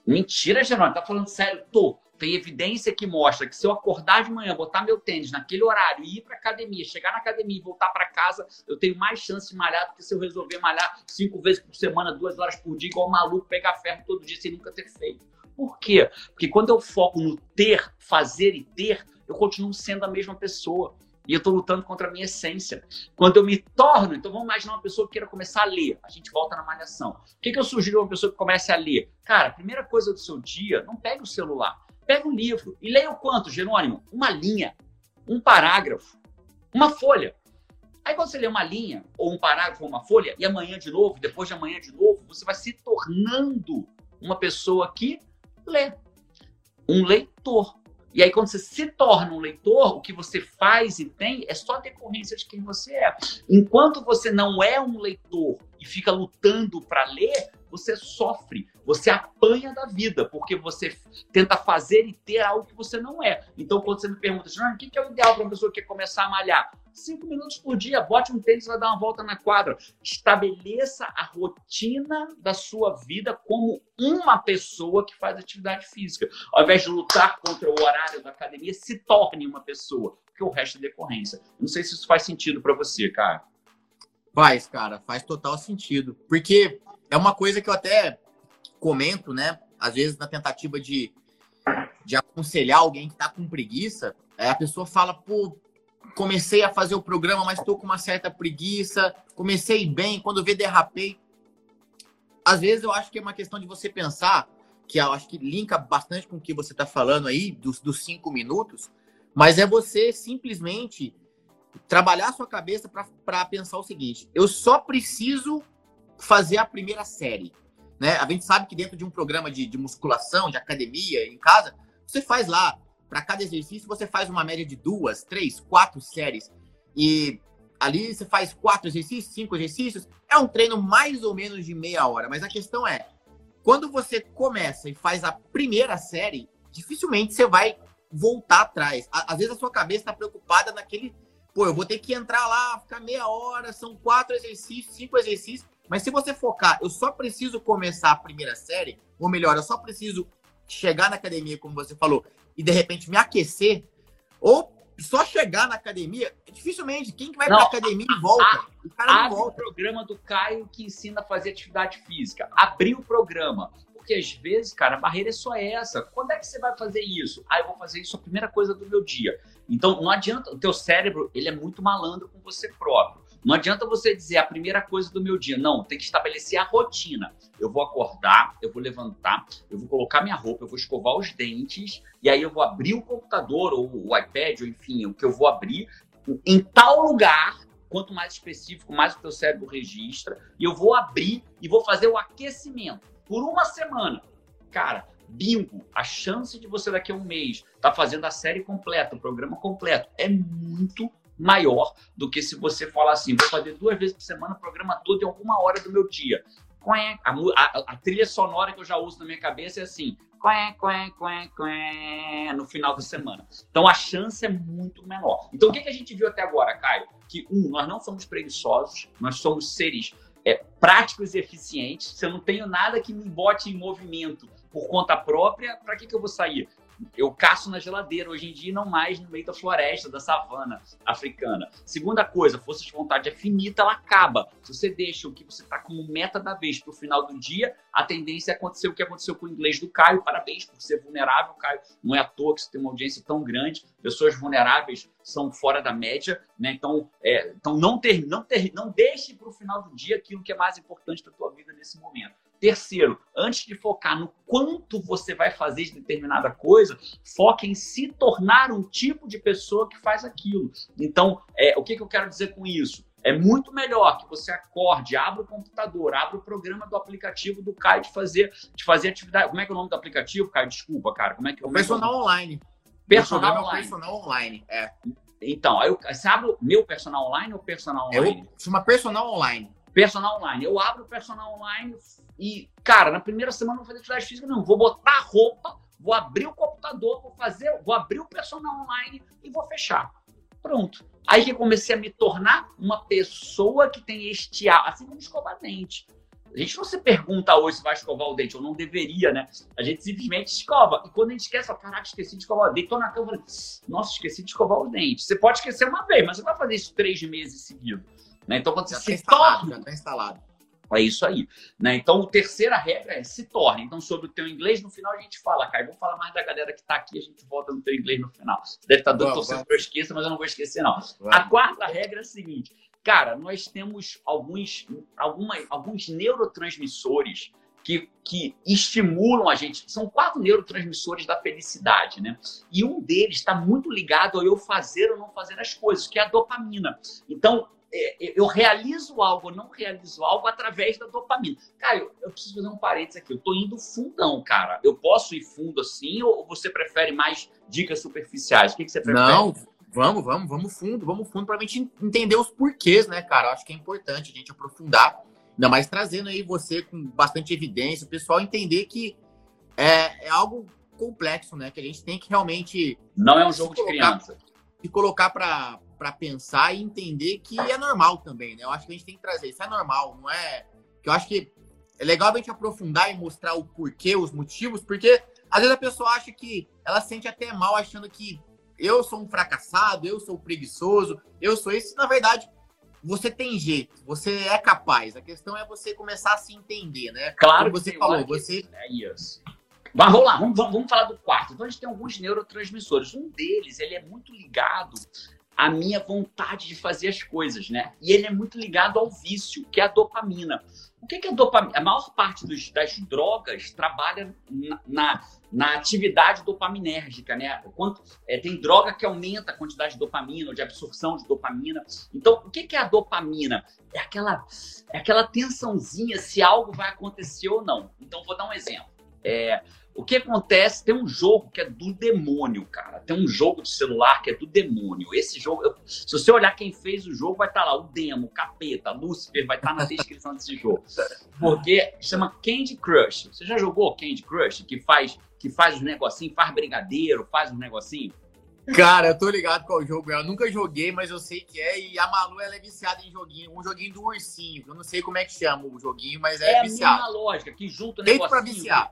Speaker 3: Mentira, Gerônimo, tá falando sério? Tô. Tem evidência que mostra que se eu acordar de manhã, botar meu tênis naquele horário e ir para academia, chegar na academia e voltar para casa, eu tenho mais chance de malhar do que se eu resolver malhar cinco vezes por semana, duas horas por dia, igual maluco, pegar ferro todo dia sem nunca ter feito. Por quê? Porque quando eu foco no ter, fazer e ter, eu continuo sendo a mesma pessoa. E eu estou lutando contra a minha essência. Quando eu me torno, então vamos imaginar uma pessoa que queira começar a ler. A gente volta na malhação. O que, que eu sugiro a uma pessoa que comece a ler? Cara, primeira coisa do seu dia, não pegue o celular. Pega um livro e leia o quanto, Jerônimo? Uma linha, um parágrafo, uma folha. Aí quando você lê uma linha, ou um parágrafo, ou uma folha, e amanhã de novo, depois de amanhã de novo, você vai se tornando uma pessoa que lê. Um leitor. E aí, quando você se torna um leitor, o que você faz e tem é só decorrência de quem você é. Enquanto você não é um leitor e fica lutando para ler, você sofre, você apanha da vida, porque você tenta fazer e ter algo que você não é. Então, quando você me pergunta, o que é o ideal para uma pessoa que quer começar a malhar? Cinco minutos por dia, bote um tênis e vai dar uma volta na quadra. Estabeleça a rotina da sua vida como uma pessoa que faz atividade física. Ao invés de lutar contra o horário da academia, se torne uma pessoa, porque o resto é decorrência. Não sei se isso faz sentido para você, cara.
Speaker 1: Faz, cara, faz total sentido. Porque é uma coisa que eu até comento, né? Às vezes na tentativa de, de aconselhar alguém que tá com preguiça, a pessoa fala, pô, comecei a fazer o programa, mas estou com uma certa preguiça, comecei bem, quando vê derrapei. Às vezes eu acho que é uma questão de você pensar, que eu acho que linka bastante com o que você está falando aí, dos, dos cinco minutos, mas é você simplesmente trabalhar a sua cabeça para pensar o seguinte: eu só preciso fazer a primeira série. Né? A gente sabe que dentro de um programa de, de musculação, de academia, em casa, você faz lá, para cada exercício, você faz uma média de duas, três, quatro séries. E ali você faz quatro exercícios, cinco exercícios. É um treino mais ou menos de meia hora. Mas a questão é, quando você começa e faz a primeira série, dificilmente você vai voltar atrás. Às vezes a sua cabeça está preocupada naquele. Pô, eu vou ter que entrar lá, ficar meia hora, são quatro exercícios, cinco exercícios. Mas se você focar, eu só preciso começar a primeira série, ou melhor, eu só preciso chegar na academia, como você falou, e de repente me aquecer, ou só chegar na academia, dificilmente, quem que vai não, pra academia e volta? A,
Speaker 3: o cara não volta. o programa do Caio que ensina a fazer atividade física. Abrir o programa. Porque às vezes, cara, a barreira é só essa. É que você vai fazer isso? Ah, eu vou fazer isso a primeira coisa do meu dia. Então, não adianta, o teu cérebro, ele é muito malandro com você próprio. Não adianta você dizer a primeira coisa do meu dia. Não, tem que estabelecer a rotina. Eu vou acordar, eu vou levantar, eu vou colocar minha roupa, eu vou escovar os dentes, e aí eu vou abrir o computador ou o iPad, ou enfim, o que eu vou abrir em tal lugar. Quanto mais específico, mais o teu cérebro registra. E eu vou abrir e vou fazer o aquecimento por uma semana. Cara, bingo, a chance de você daqui a um mês estar tá fazendo a série completa, o programa completo, é muito maior do que se você falar assim, vou fazer duas vezes por semana o programa todo em alguma hora do meu dia. A, a, a, trilha sonora que eu já uso na minha cabeça é assim, no final da semana. Então a chance é muito menor. Então o que, que a gente viu até agora, Caio? Que, um, nós não somos preguiçosos, nós somos seres é, práticos e eficientes. Se eu não tenho nada que me bote em movimento por conta própria, para que, que eu vou sair? eu caço na geladeira hoje em dia, não mais no meio da floresta, da savana africana. Segunda coisa, força de vontade é finita, ela acaba. Se você deixa o que você está como meta da vez para o final do dia, a tendência é acontecer o que aconteceu com o inglês do Caio. Parabéns por ser vulnerável, Caio. Não é à toa que você tem uma audiência tão grande. Pessoas vulneráveis são fora da média, né? Então, é, então não ter, não ter, não deixe para o final do dia aquilo que é mais importante para tua vida nesse momento. Terceiro, antes de focar no quanto você vai fazer de determinada coisa, foque em se tornar um tipo de pessoa que faz aquilo. Então, é, o que, que eu quero dizer com isso? É muito melhor que você acorde, abra o computador, abra o programa do aplicativo do Caio de fazer, de fazer atividade. Como é que é o nome do aplicativo, Caio? Desculpa, cara. Como é que é o
Speaker 1: Personal
Speaker 3: é
Speaker 1: Online.
Speaker 3: Personal
Speaker 1: online. personal online. É.
Speaker 3: Então, aí eu, você abre o meu personal online ou personal online?
Speaker 1: É, chama personal online.
Speaker 3: Personal online. Eu abro o personal online e, cara, na primeira semana não vou fazer atividade física, não. Vou botar roupa, vou abrir o computador, vou fazer, vou abrir o personal online e vou fechar. Pronto. Aí que eu comecei a me tornar uma pessoa que tem este assim como escovar dente. A gente não se pergunta hoje se vai escovar o dente, ou não deveria, né? A gente simplesmente escova. E quando a gente esquece, fala, caraca, esqueci de escovar o dente. Tô na cama, nossa, esqueci de escovar o dente. Você pode esquecer uma vez, mas você vai fazer isso três meses seguidos. Né? Então, quando
Speaker 1: já
Speaker 3: você
Speaker 1: tá se instalado, já tá instalado.
Speaker 3: É isso aí. Né? Então, a terceira regra é se torne. Então, sobre o teu inglês, no final a gente fala, Caio. Vou falar mais da galera que está aqui, a gente volta no teu inglês no final. Você deve estar tá doido torcendo que eu esqueça, mas eu não vou esquecer, não. Vamos. A quarta regra é a seguinte. Cara, nós temos alguns, alguma, alguns neurotransmissores que, que, estimulam a gente. São quatro neurotransmissores da felicidade, né? E um deles está muito ligado ao eu fazer ou não fazer as coisas, que é a dopamina. Então, eu realizo algo, não realizo algo através da dopamina. Caio, eu preciso fazer um parênteses aqui. Eu tô indo fundão, cara. Eu posso ir fundo assim ou você prefere mais dicas superficiais? O que, que você prefere?
Speaker 1: Não, vamos, vamos, vamos fundo, vamos fundo para a gente entender os porquês, né, cara? Eu acho que é importante a gente aprofundar, ainda mais trazendo aí você com bastante evidência, o pessoal entender que é, é algo complexo, né? Que a gente tem que realmente.
Speaker 3: Não é um jogo de criança.
Speaker 1: Se colocar para para pensar e entender que é normal também, né? Eu acho que a gente tem que trazer isso é normal, não é? Que eu acho que é legal a gente aprofundar e mostrar o porquê, os motivos, porque às vezes a pessoa acha que ela se sente até mal achando que eu sou um fracassado, eu sou preguiçoso, eu sou esse. Na verdade, você tem jeito, você é capaz. A questão é você começar a se entender, né?
Speaker 3: Claro.
Speaker 1: Como você falou, você.
Speaker 3: É isso. Mas vamos lá, vamos, vamos, falar do quarto. Então a gente tem alguns neurotransmissores. Um deles, ele é muito ligado a minha vontade de fazer as coisas, né? E ele é muito ligado ao vício, que é a dopamina. O que é a dopamina? A maior parte dos, das drogas trabalha na, na, na, atividade dopaminérgica, né? Quanto, é, tem droga que aumenta a quantidade de dopamina, ou de absorção de dopamina. Então, o que é a dopamina? É aquela, é aquela tensãozinha se algo vai acontecer ou não. Então, vou dar um exemplo. É, o que acontece? Tem um jogo que é do demônio, cara. Tem um jogo de celular que é do demônio. Esse jogo, eu, se você olhar quem fez o jogo, vai estar tá lá o demo, o capeta, Lucifer, vai estar tá na descrição desse jogo. Porque chama Candy Crush. Você já jogou Candy Crush? Que faz, que faz os negocinhos, faz brigadeiro, faz um negocinho?
Speaker 1: Cara, eu tô ligado qual jogo é. Eu nunca joguei, mas eu sei que é. E a Malu, ela é viciada em joguinho. Um joguinho do ursinho. Eu não sei como é que chama o joguinho, mas é,
Speaker 3: é
Speaker 1: viciado.
Speaker 3: É a mesma lógica, que junta o
Speaker 1: negocinho. Feito pra viciar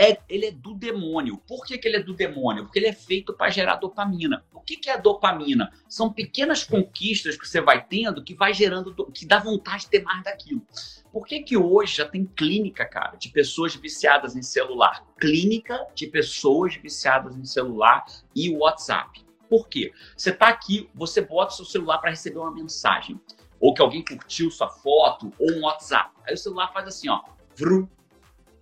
Speaker 3: é, ele é do demônio. Por que, que ele é do demônio? Porque ele é feito para gerar dopamina. O que, que é a dopamina? São pequenas conquistas que você vai tendo que vai gerando, que dá vontade de ter mais daquilo. Por que, que hoje já tem clínica, cara, de pessoas viciadas em celular? Clínica de pessoas viciadas em celular e WhatsApp. Por quê? Você está aqui, você bota seu celular para receber uma mensagem, ou que alguém curtiu sua foto, ou um WhatsApp. Aí o celular faz assim, ó, vru,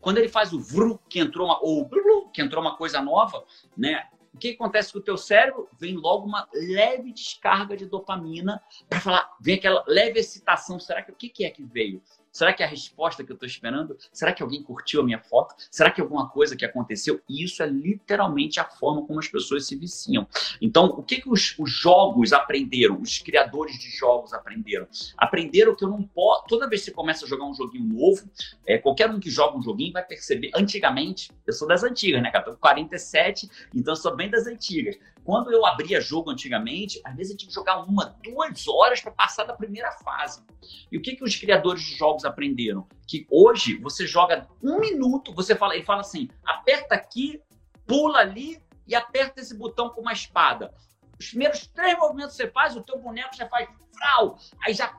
Speaker 3: quando ele faz o vru, que entrou uma, ou que entrou uma coisa nova, né? O que acontece com o teu cérebro? Vem logo uma leve descarga de dopamina para falar, vem aquela leve excitação. Será que o que, que é que veio? Será que é a resposta que eu estou esperando? Será que alguém curtiu a minha foto? Será que é alguma coisa que aconteceu? E isso é literalmente a forma como as pessoas se viciam. Então, o que, que os, os jogos aprenderam? Os criadores de jogos aprenderam? Aprenderam que eu não posso. Toda vez que você começa a jogar um joguinho novo, é, qualquer um que joga um joguinho vai perceber. Antigamente, eu sou das antigas, né, cara? Tô com 47, então sou bem das antigas. Quando eu abria jogo antigamente, às vezes eu tinha que jogar uma, duas horas para passar da primeira fase. E o que, que os criadores de jogos aprenderam? Que hoje você joga um minuto, você fala, ele fala assim: aperta aqui, pula ali, e aperta esse botão com uma espada. Os primeiros três movimentos que você faz, o teu boneco já faz frau, aí já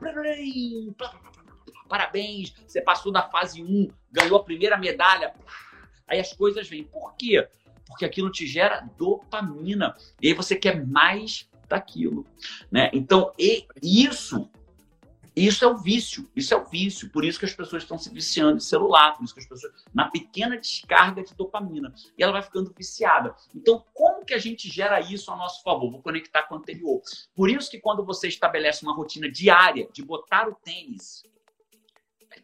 Speaker 3: parabéns, você passou da fase 1, ganhou a primeira medalha. Aí as coisas vêm. Por quê? Porque aquilo te gera dopamina. E aí você quer mais daquilo, né? Então, e isso isso é o vício, isso é o vício. Por isso que as pessoas estão se viciando em celular, por isso que as pessoas, na pequena descarga de dopamina, e ela vai ficando viciada. Então, como que a gente gera isso a nosso favor? Vou conectar com o anterior. Por isso que quando você estabelece uma rotina diária de botar o tênis,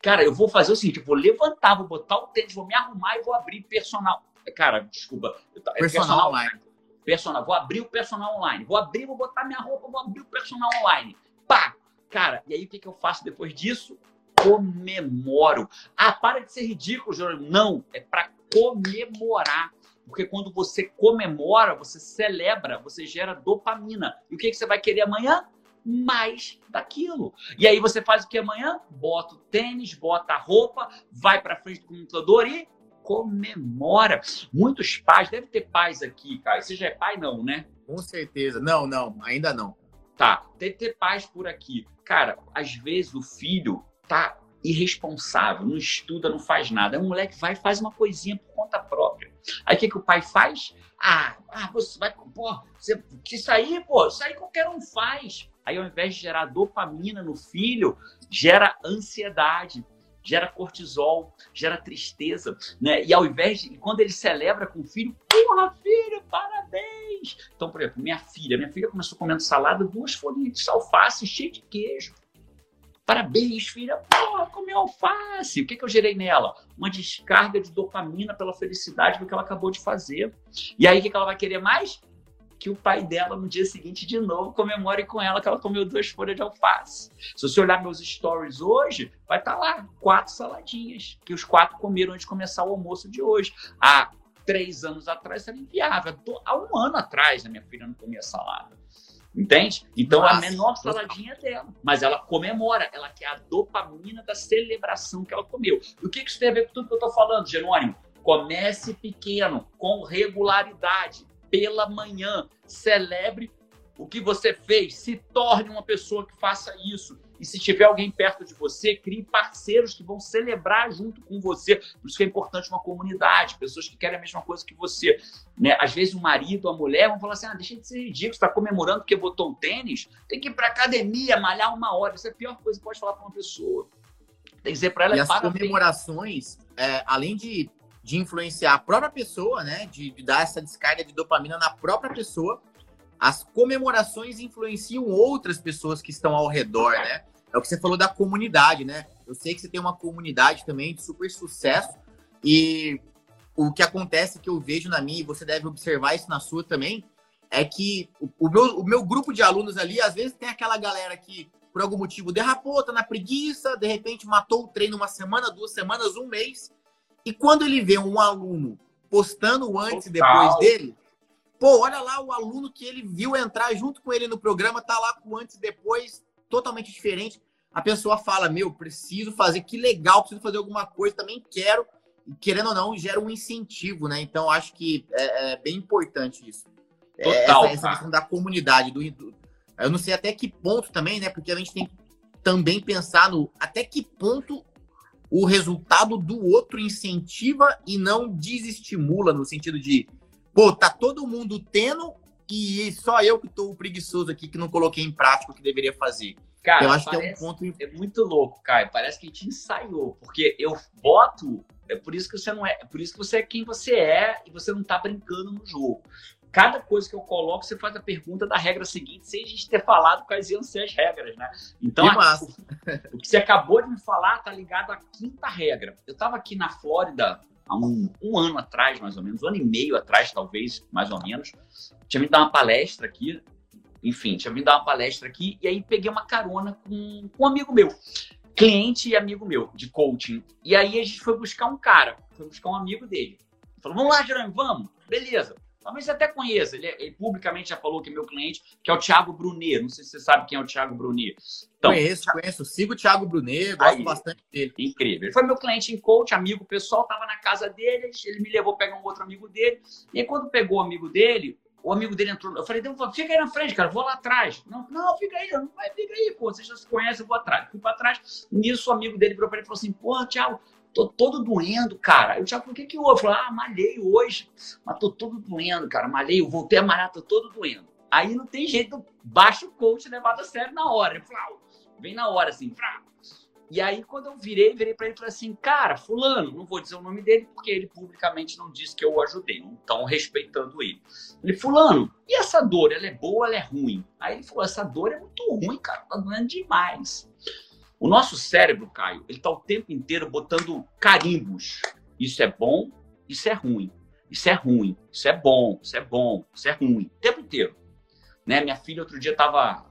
Speaker 3: cara, eu vou fazer o seguinte, eu vou levantar, vou botar o tênis, vou me arrumar e vou abrir personal. Cara, desculpa.
Speaker 1: Personal, personal online.
Speaker 3: Personal, vou abrir o personal online. Vou abrir, vou botar minha roupa, vou abrir o personal online. Pá! Cara, e aí o que, que eu faço depois disso? Comemoro. Ah, para de ser ridículo, Jerônimo. Não, é para comemorar. Porque quando você comemora, você celebra, você gera dopamina. E o que, que você vai querer amanhã? Mais daquilo. E aí você faz o que amanhã? Bota o tênis, bota a roupa, vai para frente do computador e comemora. Muitos pais, deve ter pais aqui, cara. Você já é pai, não, né?
Speaker 1: Com certeza. Não, não, ainda não.
Speaker 3: Tá, deve ter pais por aqui. Cara, às vezes o filho tá irresponsável, não estuda, não faz nada. Aí o moleque vai e faz uma coisinha por conta própria. Aí o que, que o pai faz? Ah, ah você vai. Pô, você, isso aí, pô, isso aí qualquer um faz. Aí ao invés de gerar dopamina no filho, gera ansiedade gera cortisol, gera tristeza, né? E ao invés de, quando ele celebra com o filho, porra, filho, parabéns! Então, por exemplo, minha filha, minha filha começou comendo salada, duas folhinhas de alface cheio de queijo. Parabéns, filha, porra, comeu alface. O que, que eu gerei nela? Uma descarga de dopamina pela felicidade do que ela acabou de fazer. E aí, o que, que ela vai querer mais? Que o pai dela no dia seguinte de novo comemore com ela que ela comeu duas folhas de alface. Se você olhar meus stories hoje, vai estar tá lá quatro saladinhas que os quatro comeram antes de começar o almoço de hoje. Há três anos atrás era inviável. Há um ano atrás a minha filha não comia salada. Entende? Então Nossa, a menor saladinha é dela. Mas ela comemora, ela quer a dopamina da celebração que ela comeu. E o que isso tem a ver com tudo que eu estou falando, Jerônimo? Comece pequeno, com regularidade pela manhã. Celebre o que você fez, se torne uma pessoa que faça isso. E se tiver alguém perto de você, crie parceiros que vão celebrar junto com você. Por isso que é importante uma comunidade, pessoas que querem a mesma coisa que você. Né? Às vezes o marido, a mulher vão falar assim: ah, deixa de ser ridículo, você está comemorando porque botou um tênis, tem que ir para academia, malhar uma hora. Isso é a pior coisa que pode falar para uma pessoa. Tem que dizer para ela
Speaker 1: e as comemorações, é, além de de influenciar a própria pessoa, né? De, de, dar essa descarga de dopamina na própria pessoa. As comemorações influenciam outras pessoas que estão ao redor, né? É o que você falou da comunidade, né? Eu sei que você tem uma comunidade também de super sucesso e o que acontece que eu vejo na minha, e você deve observar isso na sua também, é que o, o, meu, o meu grupo de alunos ali, às vezes tem aquela galera que, por algum motivo, derrapou, tá na preguiça, de repente matou o treino uma semana, duas semanas, um mês, e quando ele vê um aluno postando antes e depois dele, pô, olha lá o aluno que ele viu entrar junto com ele no programa, tá lá com antes e depois, totalmente diferente. A pessoa fala: Meu, preciso fazer, que legal, preciso fazer alguma coisa, também quero. querendo ou não, gera um incentivo, né? Então, acho que é, é bem importante isso. É, Total, essa, essa questão da comunidade, do, do, eu não sei até que ponto também, né? Porque a gente tem que também pensar no até que ponto o resultado do outro incentiva e não desestimula, no sentido de, pô, tá todo mundo tendo e só eu que tô preguiçoso aqui que não coloquei em prática o que deveria fazer.
Speaker 3: Cara, eu acho que é um ponto. É muito louco, Caio. Parece que a gente ensaiou, porque eu voto. É por isso que você não é. É por isso que você é quem você é e você não tá brincando no jogo cada coisa que eu coloco, você faz a pergunta da regra seguinte, sem a gente ter falado quais iam ser as regras, né? Então, a, o, que você acabou de me falar tá ligado à quinta regra. Eu estava aqui na Flórida há um, um, ano atrás, mais ou menos, um ano e meio atrás, talvez, mais ou menos. Tinha me dar uma palestra aqui, enfim, tinha me dar uma palestra aqui, e aí peguei uma carona com, com um amigo meu, cliente e amigo meu, de coaching. E aí a gente foi buscar um cara, foi buscar um amigo dele. Falou, vamos lá, Jerônimo, vamos. Beleza Talvez até conheça. Ele, ele, publicamente já falou que é meu cliente, que é o Thiago Brunet. Não sei se você sabe quem é o Thiago Brunet.
Speaker 1: Então, conheço, conheço. Sigo o Thiago Brunet, gosto aí, bastante dele.
Speaker 3: Incrível. Ele foi meu cliente em coach, amigo pessoal, tava na casa dele, ele me levou pegar um outro amigo dele. E aí, quando pegou o amigo dele, o amigo dele entrou. Eu falei, fica aí na frente, cara, vou lá atrás. Não, não, fica aí, não vai, fica aí, pô. Você já se conhece, eu vou atrás. Fui pra trás. Nisso, o amigo dele virou pra ele e falou assim: porra, Thiago, tô todo doendo, cara. Eu, Thiago, por que que houve? Falei, ah, malhei hoje, mas tô todo doendo, cara. Malhei, eu voltei a malhar, tô todo doendo. Aí não tem jeito, baixa o coach levado a sério na hora. Flau, vem na hora, assim, frau. E aí, quando eu virei, virei para ele e falei assim, cara, fulano, não vou dizer o nome dele, porque ele publicamente não disse que eu o ajudei, não estão respeitando ele. Ele, fulano, e essa dor, ela é boa ela é ruim? Aí ele falou, essa dor é muito ruim, cara, tá doendo demais. O nosso cérebro, Caio, ele tá o tempo inteiro botando carimbos. Isso é bom, isso é ruim. Isso é ruim, isso é bom, isso é bom, isso é ruim. O tempo inteiro. Né? Minha filha outro dia tava...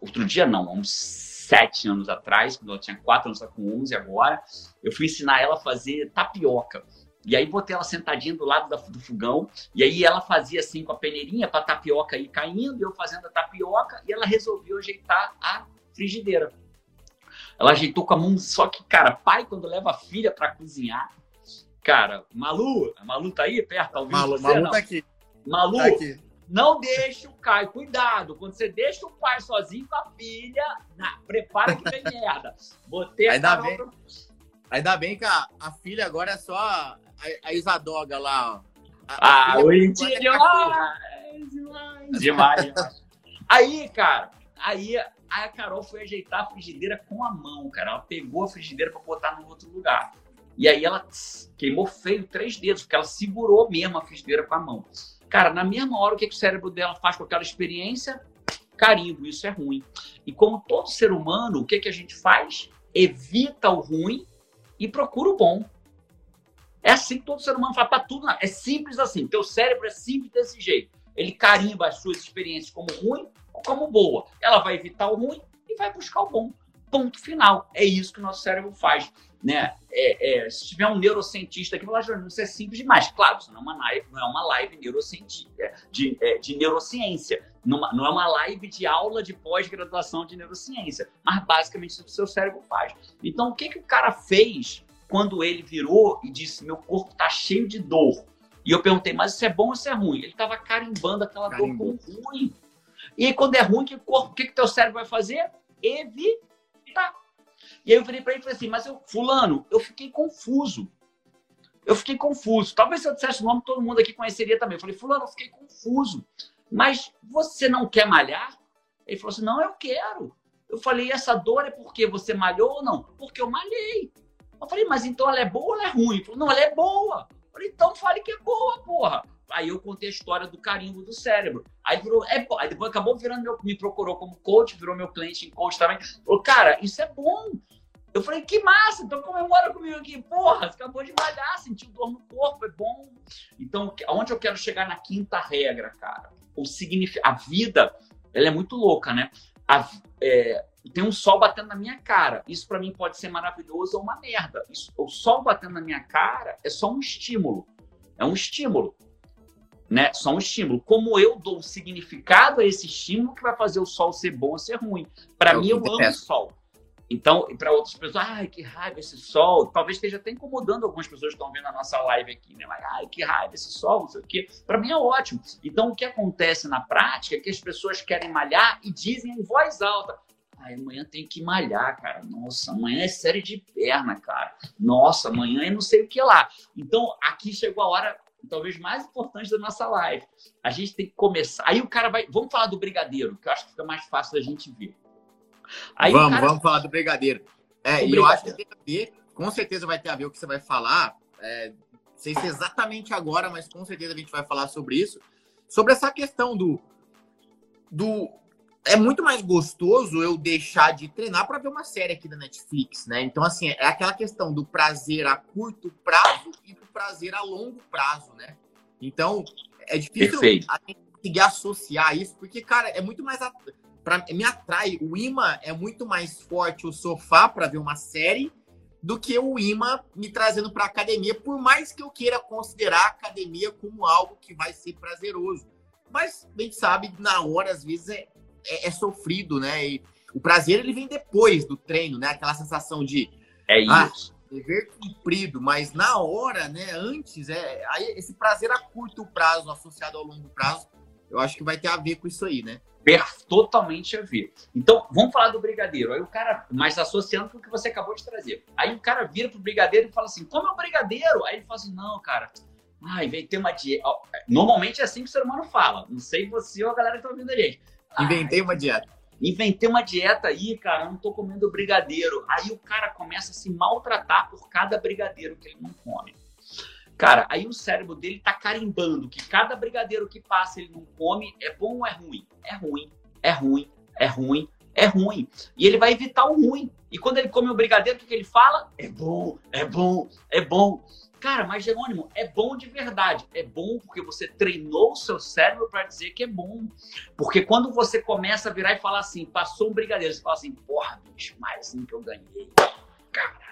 Speaker 3: outro dia não, uns sete anos atrás, quando ela tinha quatro anos, está com 11 agora, eu fui ensinar ela a fazer tapioca. E aí botei ela sentadinha do lado do fogão, e aí ela fazia assim com a peneirinha para tapioca ir caindo, eu fazendo a tapioca, e ela resolveu ajeitar a frigideira. Ela ajeitou com a mão, só que, cara, pai, quando leva a filha para cozinhar, cara, Malu, a Malu tá aí perto, tá ouvindo
Speaker 1: Malu, você, Malu tá aqui.
Speaker 3: Malu, tá aqui. não deixa o Caio, cuidado, quando você deixa o pai sozinho com a filha, na, prepara que vem merda. Botei
Speaker 1: ainda a bem, ainda bem que a, a, filha agora é só a, a Isadoga lá, ó.
Speaker 3: A, ah, o demais, demais, demais. Aí, cara, aí a Carol foi ajeitar a frigideira com a mão, cara. Ela pegou a frigideira para botar no outro lugar. E aí ela tss, queimou feio três dedos, porque ela segurou mesmo a frigideira com a mão. Cara, na mesma hora, o que, que o cérebro dela faz com aquela experiência? Carimbo, isso é ruim. E como todo ser humano, o que, que a gente faz? Evita o ruim e procura o bom. É assim que todo ser humano faz para tudo. É simples assim. Teu cérebro é simples desse jeito. Ele carimba as suas experiências como ruim como boa. Ela vai evitar o ruim e vai buscar o bom. Ponto final. É isso que o nosso cérebro faz. Né? É, é, se tiver um neurocientista aqui, falar, isso é simples demais. Claro, isso não é uma live, não é uma live é, de, é, de neurociência. Não, não é uma live de aula de pós-graduação de neurociência. Mas basicamente isso que o seu cérebro faz. Então, o que, que o cara fez quando ele virou e disse: Meu corpo está cheio de dor? E eu perguntei, mas isso é bom ou isso é ruim? Ele estava carimbando aquela dor como ruim. E aí, quando é ruim, que corpo, o que, que teu cérebro vai fazer? Evitar. E aí eu virei para ele e falei assim, mas eu, fulano, eu fiquei confuso. Eu fiquei confuso. Talvez se eu dissesse o nome, todo mundo aqui conheceria também. Eu falei, fulano, eu fiquei confuso. Mas você não quer malhar? Ele falou assim, não, eu quero. Eu falei, essa dor é porque você malhou ou não? Porque eu malhei. Eu falei, mas então ela é boa ou ela é ruim? Ele falou, não, ela é boa. Eu falei, então fale que é boa, porra. Aí eu contei a história do carimbo do cérebro. Aí virou, é, aí depois acabou virando meu, me procurou como coach, virou meu cliente em coach também. Falou, cara, isso é bom. Eu falei, que massa, então comemora comigo aqui. Porra, acabou de malhar, sentiu dor no corpo, é bom. Então, aonde eu quero chegar na quinta regra, cara? O a vida, ela é muito louca, né? A, é, tem um sol batendo na minha cara. Isso para mim pode ser maravilhoso ou uma merda. Isso, o sol batendo na minha cara é só um estímulo. É um estímulo né? Só um estímulo. Como eu dou significado a esse estímulo que vai fazer o sol ser bom ou ser ruim. Para mim, eu amo o sol. Então, para outras pessoas, ai, que raiva esse sol. Talvez esteja até incomodando algumas pessoas que estão vendo a nossa live aqui, né? Mas, ai, que raiva esse sol, não sei o quê. Para mim é ótimo. Então, o que acontece na prática é que as pessoas querem malhar e dizem em voz alta: Ai, amanhã tem que malhar, cara. Nossa, amanhã é série de perna, cara. Nossa, amanhã é não sei o que lá. Então, aqui chegou a hora talvez mais importante da nossa live. A gente tem que começar. Aí o cara vai. Vamos falar do brigadeiro, que eu acho que fica mais fácil da gente ver.
Speaker 1: Aí vamos, cara... vamos falar do brigadeiro. É, e eu acho que tem a ver, com certeza vai ter a ver o que você vai falar. É, não sei se é exatamente agora, mas com certeza a gente vai falar sobre isso. Sobre essa questão do. do é muito mais gostoso eu deixar de treinar para ver uma série aqui da Netflix, né? Então, assim, é aquela questão do prazer a curto prazo e do prazer a longo prazo, né? Então, é difícil a gente conseguir associar isso, porque, cara, é muito mais. Pra, me atrai. O imã é muito mais forte o sofá para ver uma série do que o imã me trazendo para academia, por mais que eu queira considerar a academia como algo que vai ser prazeroso. Mas a gente sabe, na hora, às vezes, é, é, é sofrido, né? E o prazer ele vem depois do treino, né? Aquela sensação de.
Speaker 3: É ah, isso.
Speaker 1: Ah, dever cumprido, mas na hora, né? Antes, é, aí esse prazer a curto prazo, associado ao longo prazo, eu acho que vai ter a ver com isso aí, né?
Speaker 3: totalmente a ver. Então, vamos falar do brigadeiro. Aí o cara, mas associando com o que você acabou de trazer. Aí o cara vira pro brigadeiro e fala assim: como é o brigadeiro? Aí ele fala assim: não, cara. Ai, vem ter uma dieta. Normalmente é assim que o ser humano fala. Não sei você ou a galera que tá ouvindo a gente.
Speaker 1: Inventei uma dieta.
Speaker 3: Inventei uma dieta aí, cara, não tô comendo brigadeiro. Aí o cara começa a se maltratar por cada brigadeiro que ele não come. Cara, aí o cérebro dele tá carimbando que cada brigadeiro que passa ele não come é bom ou é ruim? É ruim, é ruim, é ruim, é ruim. E ele vai evitar o ruim. E quando ele come o brigadeiro, o que, que ele fala? É bom, é bom, é bom. Cara, mas Jerônimo, é bom de verdade. É bom porque você treinou o seu cérebro para dizer que é bom. Porque quando você começa a virar e falar assim, passou um brigadeiro, você fala assim, porra, bicho, mais um que eu ganhei. Caraca.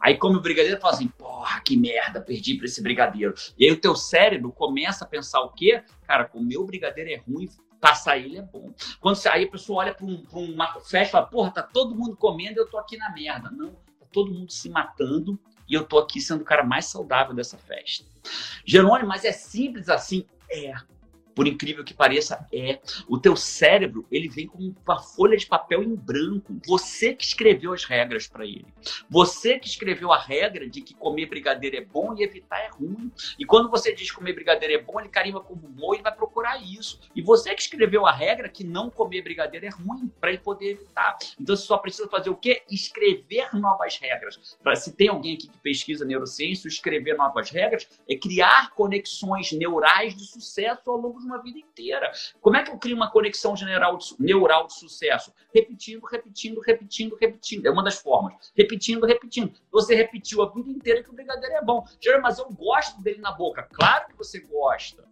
Speaker 3: Aí come o brigadeiro e fala assim, porra, que merda, perdi para esse brigadeiro. E aí o teu cérebro começa a pensar o quê? Cara, comer o brigadeiro é ruim, passar ele é bom. Quando você, aí a pessoa olha para um, uma festa e fala, porra, tá todo mundo comendo eu tô aqui na merda. Não, tá todo mundo se matando e eu tô aqui sendo o cara mais saudável dessa festa. Jerônimo, mas é simples assim? É por incrível que pareça, é. O teu cérebro, ele vem com uma folha de papel em branco. Você que escreveu as regras para ele. Você que escreveu a regra de que comer brigadeiro é bom e evitar é ruim. E quando você diz comer brigadeiro é bom, ele carimba como bom e vai procurar isso. E você que escreveu a regra que não comer brigadeiro é ruim para ele poder evitar. Então você só precisa fazer o quê? Escrever novas regras. Pra, se tem alguém aqui que pesquisa neurociência, escrever novas regras é criar conexões neurais de sucesso ao longo uma vida inteira. Como é que eu crio uma conexão general de, neural de sucesso? Repetindo, repetindo, repetindo, repetindo. É uma das formas. Repetindo, repetindo. Você repetiu a vida inteira que o brigadeiro é bom. Jeremy, mas eu gosto dele na boca. Claro que você gosta.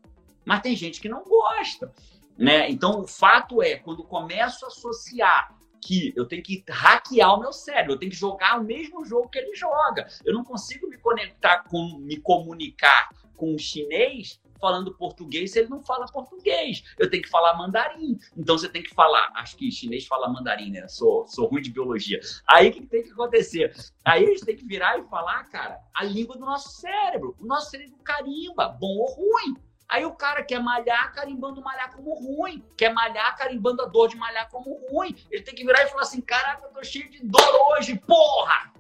Speaker 3: Mas tem gente que não gosta. Né? Então, o fato é, quando começo a associar que eu tenho que hackear o meu cérebro, eu tenho que jogar o mesmo jogo que ele joga. Eu não consigo me conectar com, me comunicar com o chinês falando português se ele não fala português. Eu tenho que falar mandarim. Então você tem que falar. Acho que chinês fala mandarim, né? Sou, sou ruim de biologia. Aí o que tem que acontecer? Aí a gente tem que virar e falar, cara, a língua do nosso cérebro. O nosso cérebro carimba, bom ou ruim. Aí o cara quer malhar carimbando malhar como ruim. Quer malhar carimbando a dor de malhar como ruim. Ele tem que virar e falar assim: caraca, eu tô cheio de dor hoje, porra!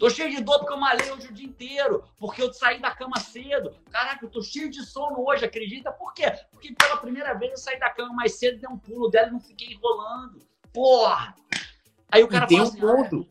Speaker 3: Tô cheio de dor porque eu malhei hoje o dia inteiro, porque eu saí da cama cedo. Caraca, eu tô cheio de sono hoje, acredita? Por quê? Porque pela primeira vez eu saí da cama mais cedo, dei um pulo dela e não fiquei enrolando. Porra! Aí o cara
Speaker 1: e tem um assim, ponto.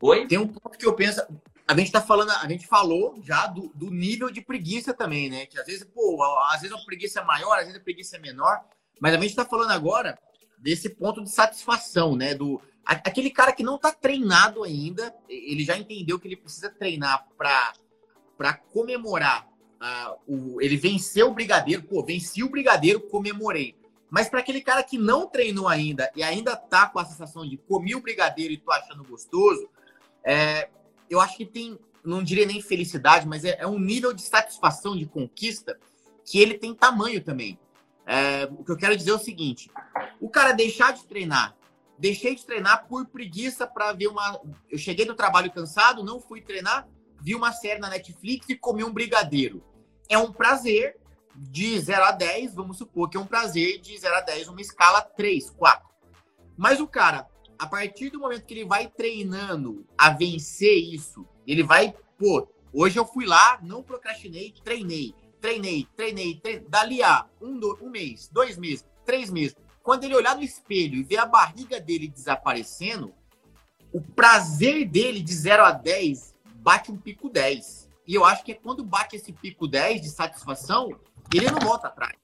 Speaker 3: Oi?
Speaker 1: Tem um ponto que eu penso. A gente tá falando, a gente falou já do, do nível de preguiça também, né? Que às vezes, pô, às vezes a preguiça é maior, às vezes a preguiça é menor. Mas a gente tá falando agora desse ponto de satisfação, né? Do, Aquele cara que não está treinado ainda, ele já entendeu que ele precisa treinar para comemorar. Uh, o, ele venceu o brigadeiro, pô, venci o brigadeiro, comemorei. Mas para aquele cara que não treinou ainda e ainda tá com a sensação de comi o brigadeiro e tô achando gostoso, é, eu acho que tem, não diria nem felicidade, mas é, é, um nível de satisfação, de conquista, que ele tem tamanho também. É, o que eu quero dizer é o seguinte: o cara deixar de treinar Deixei de treinar por preguiça para ver uma. Eu cheguei do trabalho cansado, não fui treinar, vi uma série na Netflix e comi um brigadeiro. É um prazer de 0 a 10, vamos supor que é um prazer de 0 a 10, uma escala 3, 4. Mas o cara, a partir do momento que ele vai treinando a vencer isso, ele vai, pô, hoje eu fui lá, não procrastinei, treinei, treinei, treinei, treinei. dali a um, do, um mês, dois meses, três meses, quando ele olhar no espelho e ver a barriga dele desaparecendo, o prazer dele de 0 a 10 bate um pico 10. E eu acho que é quando bate esse pico 10 de satisfação, ele não volta atrás.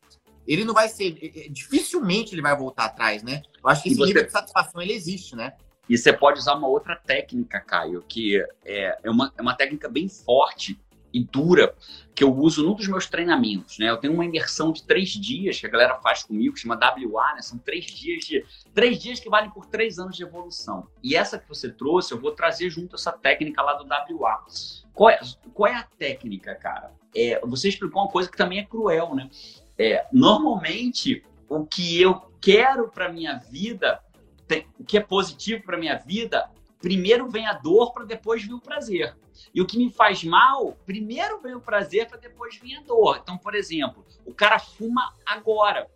Speaker 1: Ele não vai ser. Dificilmente ele vai voltar atrás, né? Eu acho que esse você... nível de satisfação ele existe, né?
Speaker 3: E você pode usar uma outra técnica, Caio, que é, é, uma, é uma técnica bem forte e dura que eu uso num dos meus treinamentos, né? Eu tenho uma imersão de três dias que a galera faz comigo, que chama WA, né? São três dias de três dias que valem por três anos de evolução. E essa que você trouxe, eu vou trazer junto essa técnica lá do WA. Qual é, qual é a técnica, cara? É, você explicou uma coisa que também é cruel, né? É, normalmente, o que eu quero para minha vida, tem, o que é positivo para minha vida, primeiro vem a dor para depois vir o prazer. E o que me faz mal, primeiro vem o prazer para depois vir a dor. Então, por exemplo, o cara fuma agora.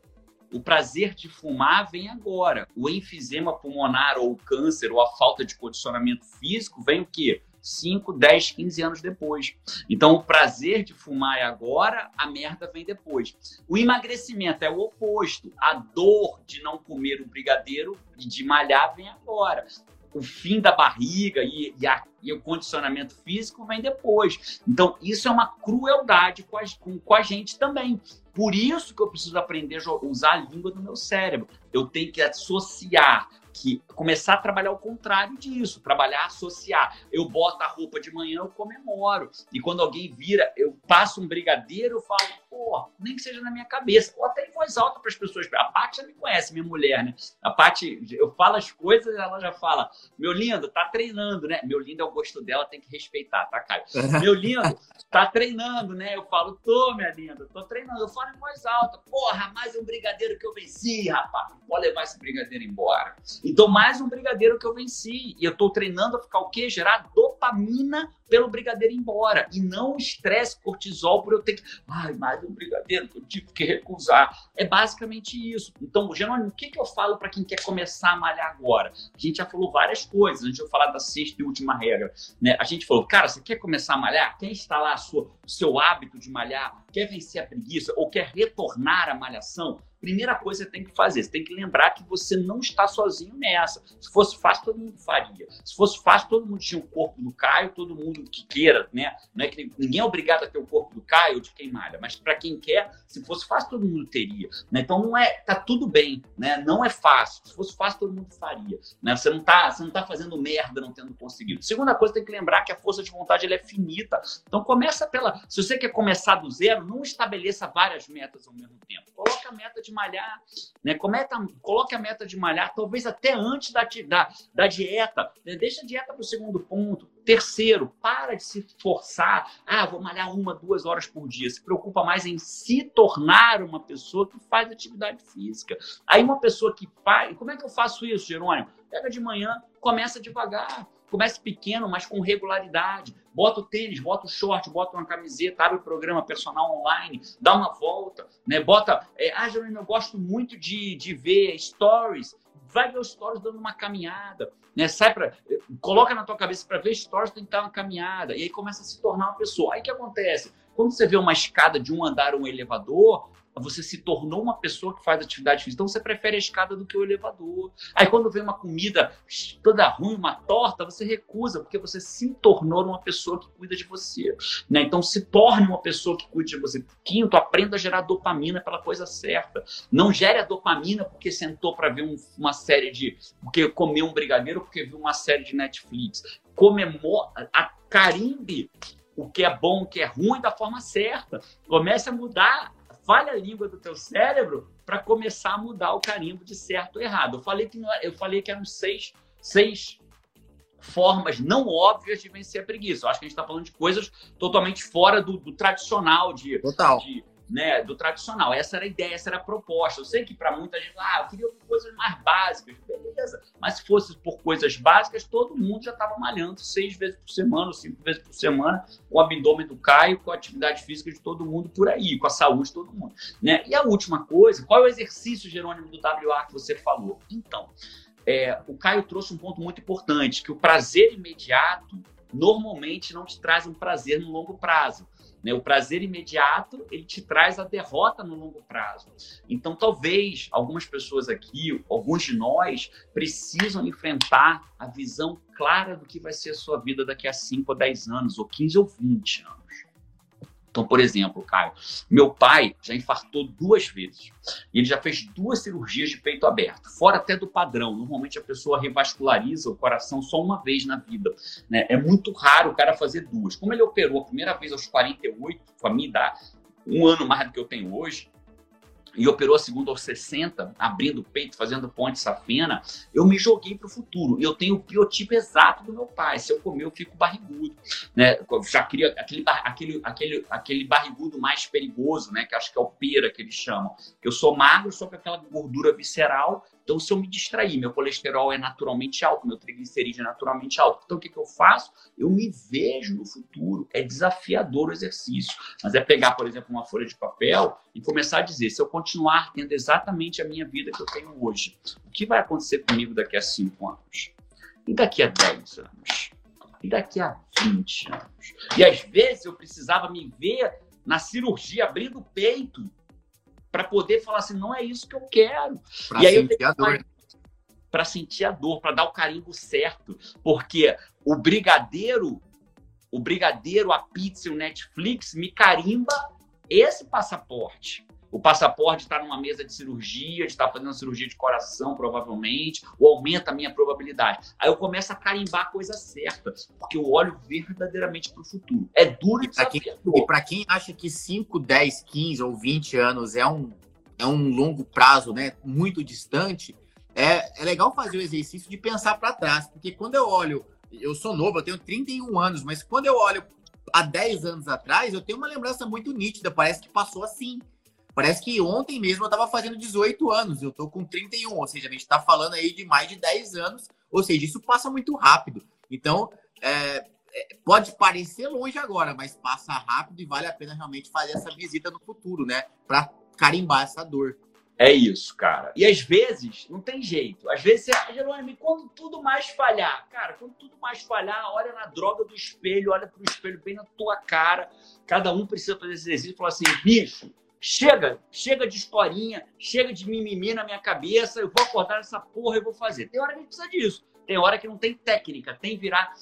Speaker 3: O prazer de fumar vem agora. O enfisema pulmonar ou o câncer ou a falta de condicionamento físico vem o quê? 5, 10, 15 anos depois. Então, o prazer de fumar é agora, a merda vem depois. O emagrecimento é o oposto. A dor de não comer o brigadeiro e de malhar vem agora. O fim da barriga e, e, a, e, o condicionamento físico vem depois. Então, isso é uma crueldade com a, com, com a gente também. Por isso que eu preciso aprender a usar a língua do meu cérebro. Eu tenho que associar que começar a trabalhar o contrário disso, trabalhar associar. Eu boto a roupa de manhã, eu comemoro. E quando alguém vira, eu passo um brigadeiro, eu falo, pô, nem que seja na minha cabeça. Ou até em voz alta para as pessoas. A Paty já me conhece, minha mulher, né? A Paty, eu falo as coisas, ela já fala, meu lindo, tá treinando, né? Meu lindo é o gosto dela, tem que respeitar, tá, Caio? Meu lindo, tá treinando, né? Eu falo, tô, minha linda, tô treinando. Eu falo em voz alta, porra, mais um brigadeiro que eu venci, rapaz. Pode levar esse brigadeiro embora. Então, mais um brigadeiro que eu venci. E eu estou treinando a ficar o quê? Gerar dopamina pelo brigadeiro embora. E não estresse, cortisol, por eu ter que. Ai, mais um brigadeiro que eu tive que recusar. É basicamente isso. Então, Jerônimo, o que, que eu falo para quem quer começar a malhar agora? A gente já falou várias coisas. A gente vai falar da sexta e última regra. Né? A gente falou, cara, você quer começar a malhar? Quer instalar sua, o seu hábito de malhar? Quer vencer a preguiça? Ou quer retornar à malhação? primeira coisa que você tem que fazer, você tem que lembrar que você não está sozinho nessa. Se fosse fácil, todo mundo faria. Se fosse fácil, todo mundo tinha o corpo do Caio, todo mundo que queira, né? Não é que ninguém é obrigado a ter o corpo do Caio ou de quem malha, mas para quem quer, se fosse fácil, todo mundo teria. Né? Então não é, tá tudo bem, né? Não é fácil. Se fosse fácil, todo mundo faria. Né? Você não tá, você não tá fazendo merda não tendo conseguido. Segunda coisa, tem que lembrar que a força de vontade ela é finita. Então começa pela, se você quer começar do zero, não estabeleça várias metas ao mesmo tempo. Coloca a meta de de malhar, né? Cometa, coloque a meta de malhar, talvez até antes da, da, da dieta. Né? Deixa a dieta para o segundo ponto. Terceiro, para de se forçar. Ah, vou malhar uma, duas horas por dia. Se preocupa mais em se tornar uma pessoa que faz atividade física. Aí uma pessoa que faz. Como é que eu faço isso, Jerônimo? Pega de manhã, começa devagar Comece pequeno, mas com regularidade. Bota o tênis, bota o short, bota uma camiseta, abre o programa personal online, dá uma volta, né? Bota. É, ah, Jerônimo, eu gosto muito de, de ver stories. Vai ver os stories dando uma caminhada, né? Sai para, coloca na tua cabeça para ver stories tem que dar uma caminhada e aí começa a se tornar uma pessoa. Aí o que acontece? Quando você vê uma escada de um andar um elevador, você se tornou uma pessoa que faz atividade física. Então você prefere a escada do que o elevador. Aí quando vem uma comida toda ruim, uma torta, você recusa, porque você se tornou uma pessoa que cuida de você. Né? Então se torne uma pessoa que cuide de você. Quinto, aprenda a gerar dopamina pela coisa certa. Não gere a dopamina porque sentou para ver um, uma série de. porque comeu um brigadeiro, porque viu uma série de Netflix. Comemora, a carimbe o que é bom, o que é ruim da forma certa. Comece a mudar falha a língua do teu cérebro para começar a mudar o carimbo de certo ou errado. Eu falei que, eu falei que eram seis, seis formas não óbvias de vencer a preguiça. Eu acho que a gente está falando de coisas totalmente fora do, do tradicional de,
Speaker 4: Total.
Speaker 3: de né, do tradicional. Essa era a ideia, essa era a proposta. Eu sei que para muita gente, ah, eu queria coisas mais básicas, beleza. Mas se fosse por coisas básicas, todo mundo já estava malhando seis vezes por semana, cinco vezes por semana, com o abdômen do Caio, com a atividade física de todo mundo por aí, com a saúde de todo mundo. Né? E a última coisa, qual é o exercício, Jerônimo, do WA que você falou? Então, é, o Caio trouxe um ponto muito importante, que o prazer imediato normalmente não te traz um prazer no longo prazo. Né? O prazer imediato ele te traz a derrota no longo prazo. Então, talvez algumas pessoas aqui, alguns de nós, precisam enfrentar a visão clara do que vai ser a sua vida daqui a 5 ou 10 anos, ou 15 ou 20 anos. Então, por exemplo, Caio, meu pai já infartou duas vezes. Ele já fez duas cirurgias de peito aberto, fora até do padrão. Normalmente a pessoa revasculariza o coração só uma vez na vida. Né? É muito raro o cara fazer duas. Como ele operou a primeira vez aos 48, com a minha idade, um ano mais do que eu tenho hoje, e operou a segunda aos 60, abrindo o peito, fazendo ponte safena, eu me joguei para o futuro. Eu tenho o biotipo exato do meu pai. Se eu comer, eu fico barrigudo. Né? Já cria aquele, aquele, aquele, aquele barrigudo mais perigoso, né? que acho que é o pera que eles chamam. Eu sou magro, só com aquela gordura visceral então, se eu me distrair, meu colesterol é naturalmente alto, meu triglicerídeo é naturalmente alto. Então, o que, que eu faço? Eu me vejo no futuro. É desafiador o exercício. Mas é pegar, por exemplo, uma folha de papel e começar a dizer: se eu continuar tendo exatamente a minha vida que eu tenho hoje, o que vai acontecer comigo daqui a 5 anos? E daqui a 10 anos? E daqui a 20 anos? E às vezes eu precisava me ver na cirurgia abrindo o peito para poder falar assim, não é isso que eu quero.
Speaker 1: Pra e aí sentir eu a dor.
Speaker 3: Para sentir a dor, para dar o carimbo certo. Porque o brigadeiro, o brigadeiro, a pizza e o Netflix me carimba esse passaporte. O passaporte está numa mesa de cirurgia, de estar tá fazendo cirurgia de coração, provavelmente, ou aumenta a minha probabilidade. Aí eu começo a carimbar a coisa certa, porque eu olho verdadeiramente para o futuro. É duro
Speaker 1: e E para quem acha que 5, 10, 15 ou 20 anos é um, é um longo prazo, né, muito distante, é, é legal fazer o exercício de pensar para trás, porque quando eu olho, eu sou novo, eu tenho 31 anos, mas quando eu olho há 10 anos atrás, eu tenho uma lembrança muito nítida, parece que passou assim. Parece que ontem mesmo eu estava fazendo 18 anos, eu estou com 31, ou seja, a gente está falando aí de mais de 10 anos, ou seja, isso passa muito rápido. Então, é, é, pode parecer longe agora, mas passa rápido e vale a pena realmente fazer essa visita no futuro, né? Para carimbar essa dor.
Speaker 3: É isso, cara. E às vezes, não tem jeito. Às vezes, você, Jerônimo, quando tudo mais falhar, cara, quando tudo mais falhar, olha na droga do espelho, olha pro espelho bem na tua cara. Cada um precisa fazer esse exercício e falar assim, bicho, Chega, chega de historinha, chega de mimimi na minha cabeça, eu vou acordar nessa porra e vou fazer. Tem hora que a gente precisa disso. Tem hora que não tem técnica, tem virar.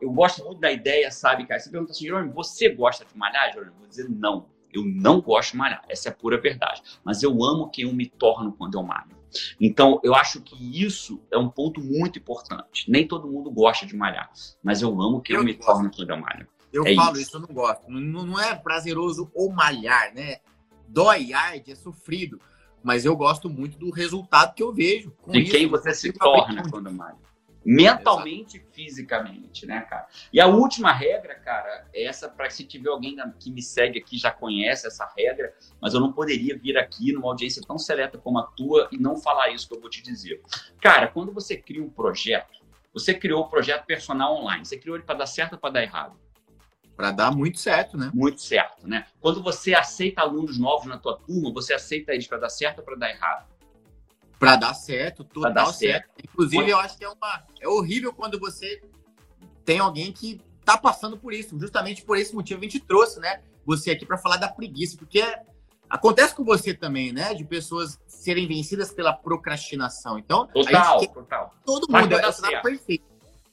Speaker 3: Eu gosto muito da ideia, sabe, cara? Você pergunta assim, Jerônimo, você gosta de malhar, Jerônimo? Eu vou dizer não. Eu não gosto de malhar, essa é a pura verdade. Mas eu amo quem eu me torno quando eu malho. Então, eu acho que isso é um ponto muito importante. Nem todo mundo gosta de malhar, mas eu amo quem eu, eu me gosto. torno quando eu malho.
Speaker 1: Eu é falo isso. isso, eu não gosto. Não, não é prazeroso ou malhar, né? Dói, arde, é sofrido. Mas eu gosto muito do resultado que eu vejo.
Speaker 3: de quem você se torna quando malha. Mentalmente e fisicamente, né, cara? E a última regra, cara, é essa para se tiver alguém que me segue aqui já conhece essa regra, mas eu não poderia vir aqui numa audiência tão seleta como a tua e não falar isso que eu vou te dizer. Cara, quando você cria um projeto, você criou o um projeto personal online, você criou ele para dar certo ou para dar errado?
Speaker 1: Para dar muito certo, né?
Speaker 3: Muito certo, né? Quando você aceita alunos novos na tua turma, você aceita eles para dar certo ou para dar errado?
Speaker 1: Para dar certo, total dar certo. certo. Inclusive, eu acho que é, uma, é horrível quando você tem alguém que tá passando por isso. Justamente por esse motivo a gente trouxe, né? Você aqui para falar da preguiça, porque acontece com você também, né? De pessoas serem vencidas pela procrastinação. Então,
Speaker 3: total, total.
Speaker 1: Todo mundo é tá perfeito.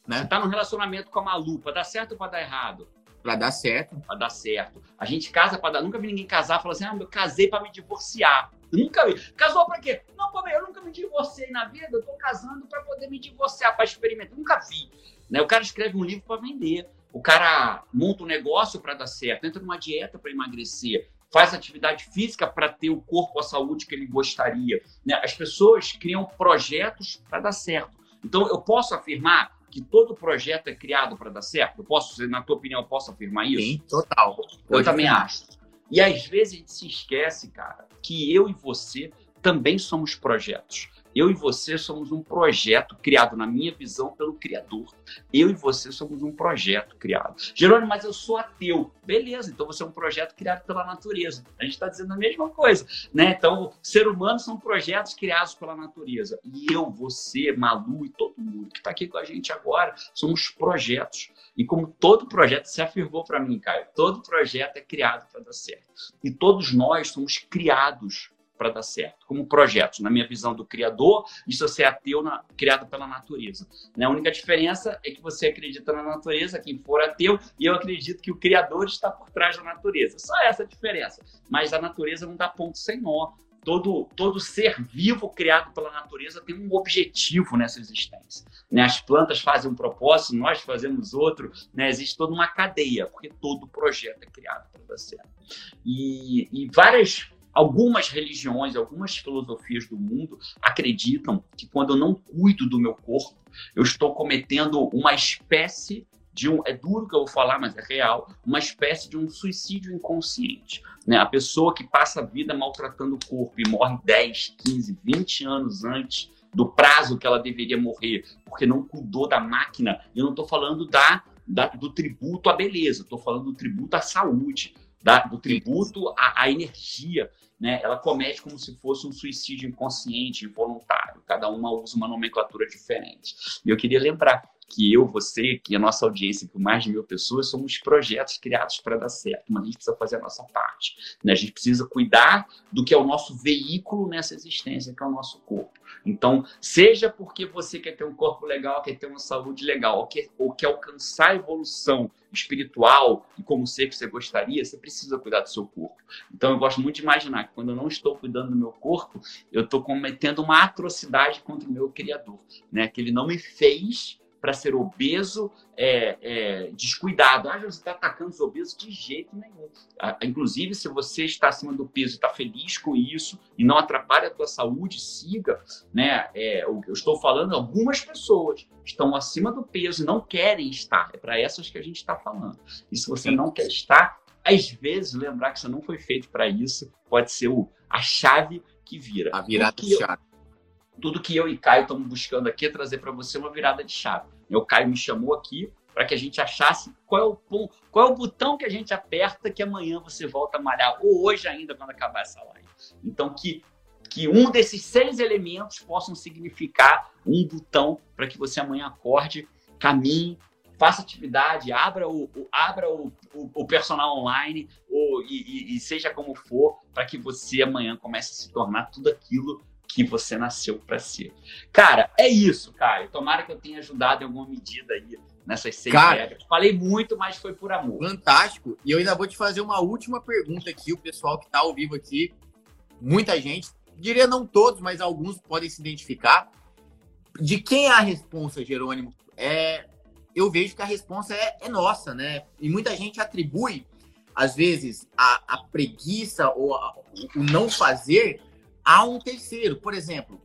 Speaker 3: Né? Você tá num relacionamento com a Malupa, dá certo ou para dar errado?
Speaker 1: Pra dar certo.
Speaker 3: Pra dar certo. A gente casa pra dar. Nunca vi ninguém casar e falar assim: ah, eu casei pra me divorciar. Nunca vi. Casou pra quê? Não, pô, eu nunca me divorciei na vida, eu tô casando pra poder me divorciar, pra experimentar. Nunca vi. Né? O cara escreve um livro pra vender. O cara monta um negócio para dar certo, entra numa dieta para emagrecer, faz atividade física para ter o corpo, a saúde que ele gostaria. Né? As pessoas criam projetos para dar certo. Então, eu posso afirmar que todo projeto é criado para dar certo? Eu posso, na tua opinião, eu posso afirmar isso?
Speaker 1: Sim, total.
Speaker 3: Eu também acho. E às vezes a gente se esquece, cara, que eu e você também somos projetos. Eu e você somos um projeto criado, na minha visão, pelo Criador. Eu e você somos um projeto criado. Jerônimo, mas eu sou ateu. Beleza, então você é um projeto criado pela natureza. A gente está dizendo a mesma coisa, né? Então, ser humano são projetos criados pela natureza. E eu, você, Malu e todo mundo que está aqui com a gente agora, somos projetos. E como todo projeto se afirmou para mim, Caio, todo projeto é criado para dar certo. E todos nós somos criados para dar certo, como projetos. Na minha visão do criador, isso é ser ateu na, criado pela natureza. Né? A única diferença é que você acredita na natureza, quem for ateu, e eu acredito que o criador está por trás da natureza. Só essa a diferença. Mas a natureza não dá ponto sem nó. Todo, todo ser vivo criado pela natureza tem um objetivo nessa existência. Né? As plantas fazem um propósito, nós fazemos outro, né? existe toda uma cadeia, porque todo projeto é criado para dar certo. E, e várias Algumas religiões, algumas filosofias do mundo acreditam que quando eu não cuido do meu corpo, eu estou cometendo uma espécie de um. É duro que eu vou falar, mas é real. Uma espécie de um suicídio inconsciente. Né? A pessoa que passa a vida maltratando o corpo e morre 10, 15, 20 anos antes do prazo que ela deveria morrer, porque não cuidou da máquina. Eu não estou falando da, da, do tributo à beleza, estou falando do tributo à saúde, da, do tributo à, à energia. Né? Ela comete como se fosse um suicídio inconsciente, involuntário. Cada uma usa uma nomenclatura diferente. E eu queria lembrar que eu, você, que a nossa audiência, com mais de mil pessoas, somos projetos criados para dar certo, mas a gente precisa fazer a nossa parte. Né? A gente precisa cuidar do que é o nosso veículo nessa existência, que é o nosso corpo. Então, seja porque você quer ter um corpo legal, quer ter uma saúde legal, ou quer, ou quer alcançar a evolução espiritual e como ser que você gostaria, você precisa cuidar do seu corpo. Então, eu gosto muito de imaginar que quando eu não estou cuidando do meu corpo, eu estou cometendo uma atrocidade contra o meu Criador, né? Que ele não me fez para ser obeso, é, é, descuidado. Ah, você está atacando os obesos de jeito nenhum. Ah, inclusive, se você está acima do peso e está feliz com isso e não atrapalha a tua saúde, siga. Né? É, eu, eu estou falando, algumas pessoas estão acima do peso e não querem estar. É para essas que a gente está falando. E se você não quer estar, às vezes, lembrar que você não foi feito para isso pode ser o, a chave que vira.
Speaker 1: A virada de chave
Speaker 3: tudo que eu e Caio estamos buscando aqui é trazer para você uma virada de chave. O Caio me chamou aqui para que a gente achasse qual é o qual é o botão que a gente aperta que amanhã você volta a malhar, ou hoje ainda quando acabar essa live. Então, que, que um desses seis elementos possam significar um botão para que você amanhã acorde, caminhe, faça atividade, abra o, o abra o, o, o, personal online, ou, e, e, e seja como for, para que você amanhã comece a se tornar tudo aquilo que você nasceu para ser. Cara, é isso, Caio. Tomara que eu tenha ajudado em alguma medida aí nessas seis Cara, regras. Falei muito, mas foi por amor.
Speaker 1: Fantástico. E eu ainda vou te fazer uma última pergunta aqui, o pessoal que está ao vivo aqui, muita gente, diria não todos, mas alguns podem se identificar. De quem é a responsa, Jerônimo? É, eu vejo que a responsa é, é nossa, né? E muita gente atribui, às vezes, a, a preguiça ou a, o não fazer a um terceiro. Por exemplo,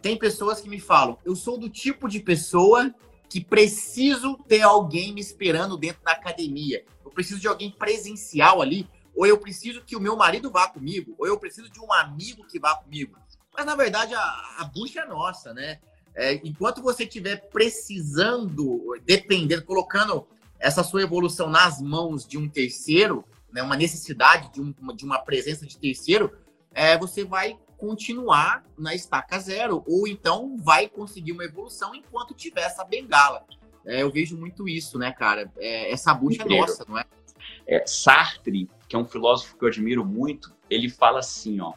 Speaker 1: tem pessoas que me falam: eu sou do tipo de pessoa que preciso ter alguém me esperando dentro da academia. Eu preciso de alguém presencial ali, ou eu preciso que o meu marido vá comigo, ou eu preciso de um amigo que vá comigo. Mas na verdade a, a bucha é nossa, né? É, enquanto você estiver precisando, dependendo, colocando essa sua evolução nas mãos de um terceiro, né, uma necessidade de, um, de uma presença de terceiro, é, você vai continuar na estaca zero, ou então vai conseguir uma evolução enquanto tiver essa bengala. É, eu vejo muito isso, né, cara? É, essa bucha é nossa, não é?
Speaker 3: é? Sartre, que é um filósofo que eu admiro muito, ele fala assim, ó,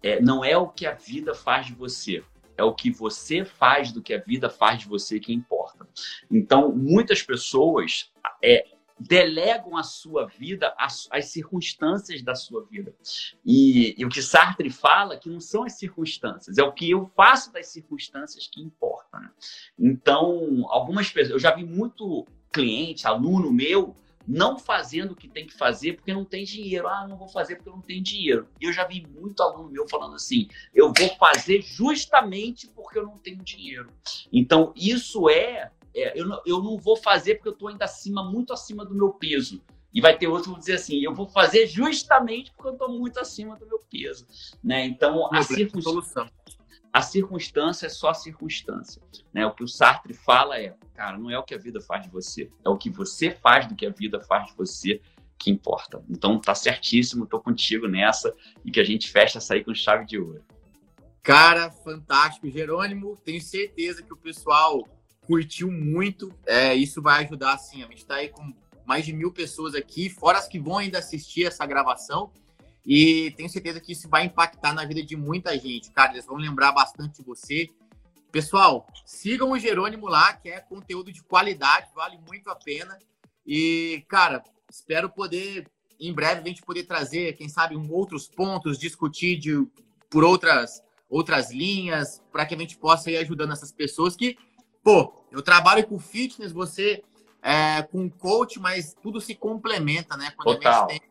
Speaker 3: é, não é o que a vida faz de você, é o que você faz do que a vida faz de você que importa. Então, muitas pessoas é, delegam a sua vida às, às circunstâncias da sua vida. E, e, o que Sartre fala que não são as circunstâncias, é o que eu faço das circunstâncias que importa. Né? Então, algumas pessoas, eu já vi muito cliente, aluno meu, não fazendo o que tem que fazer porque não tem dinheiro. Ah, não vou fazer porque não tenho dinheiro. E eu já vi muito aluno meu falando assim: eu vou fazer justamente porque eu não tenho dinheiro. Então, isso é é, eu, não, eu não vou fazer porque eu estou ainda acima, muito acima do meu peso. E vai ter outro que vão dizer assim, eu vou fazer justamente porque eu estou muito acima do meu peso. Né? Então, a, circunstância, a circunstância é só a circunstância. Né? O que o Sartre fala é, cara, não é o que a vida faz de você, é o que você faz do que a vida faz de você que importa. Então, tá certíssimo, tô contigo nessa e que a gente fecha essa aí com chave de ouro.
Speaker 1: Cara, fantástico. Jerônimo, tenho certeza que o pessoal curtiu muito. É, isso vai ajudar, assim, a gente está aí com mais de mil pessoas aqui, fora as que vão ainda assistir essa gravação. E tenho certeza que isso vai impactar na vida de muita gente, cara. Eles vão lembrar bastante de você. Pessoal, sigam o Jerônimo lá, que é conteúdo de qualidade, vale muito a pena. E, cara, espero poder, em breve, a gente poder trazer, quem sabe, um, outros pontos, discutir de, por outras, outras linhas, para que a gente possa ir ajudando essas pessoas que, pô, eu trabalho com fitness, você é, com coach, mas tudo se complementa, né?
Speaker 3: Quando Total. a gente tem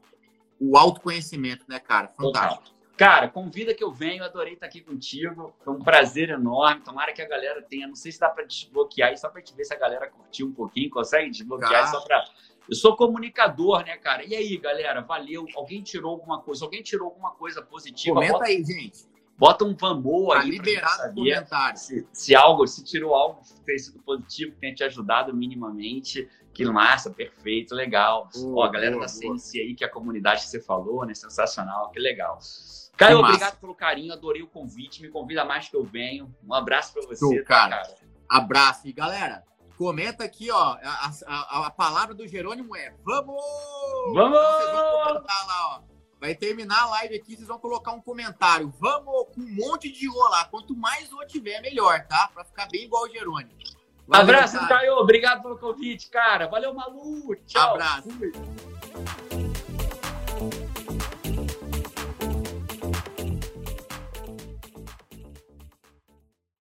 Speaker 1: o autoconhecimento, né, cara? Fantástico.
Speaker 3: Total. Cara, convida que eu venho, adorei estar aqui contigo. Foi um prazer enorme. Tomara que a galera tenha. Não sei se dá para desbloquear aí, só para te ver se a galera curtiu um pouquinho. Consegue desbloquear só para. Eu sou comunicador, né, cara? E aí, galera, valeu. Alguém tirou alguma coisa? Alguém tirou alguma coisa positiva?
Speaker 1: Comenta bota, aí, gente.
Speaker 3: Bota um vamos
Speaker 1: tá
Speaker 3: aí.
Speaker 1: liberado comentário.
Speaker 3: Se, se, algo, se tirou algo que tenha sido positivo, que tenha te ajudado minimamente. Que massa, perfeito, legal. Boa, Ó, a galera boa, da CNC aí, que é a comunidade que você falou, né? Sensacional, que legal. Caio, obrigado pelo carinho, adorei o convite. Me convida mais que eu venho. Um abraço para você,
Speaker 1: Show, tá, cara. cara. Abraço. E galera, comenta aqui, ó. A, a, a, palavra do Jerônimo é vamos!
Speaker 3: Vamos!
Speaker 1: Então, lá, ó. Vai terminar a live aqui, vocês vão colocar um comentário. Vamos com um monte de O lá. Quanto mais O tiver, melhor, tá? Pra ficar bem igual o Jerônimo.
Speaker 3: Valeu, Abraço, Caio. Obrigado pelo convite, cara. Valeu, Malu. Tchau.
Speaker 1: Abraço. Fui.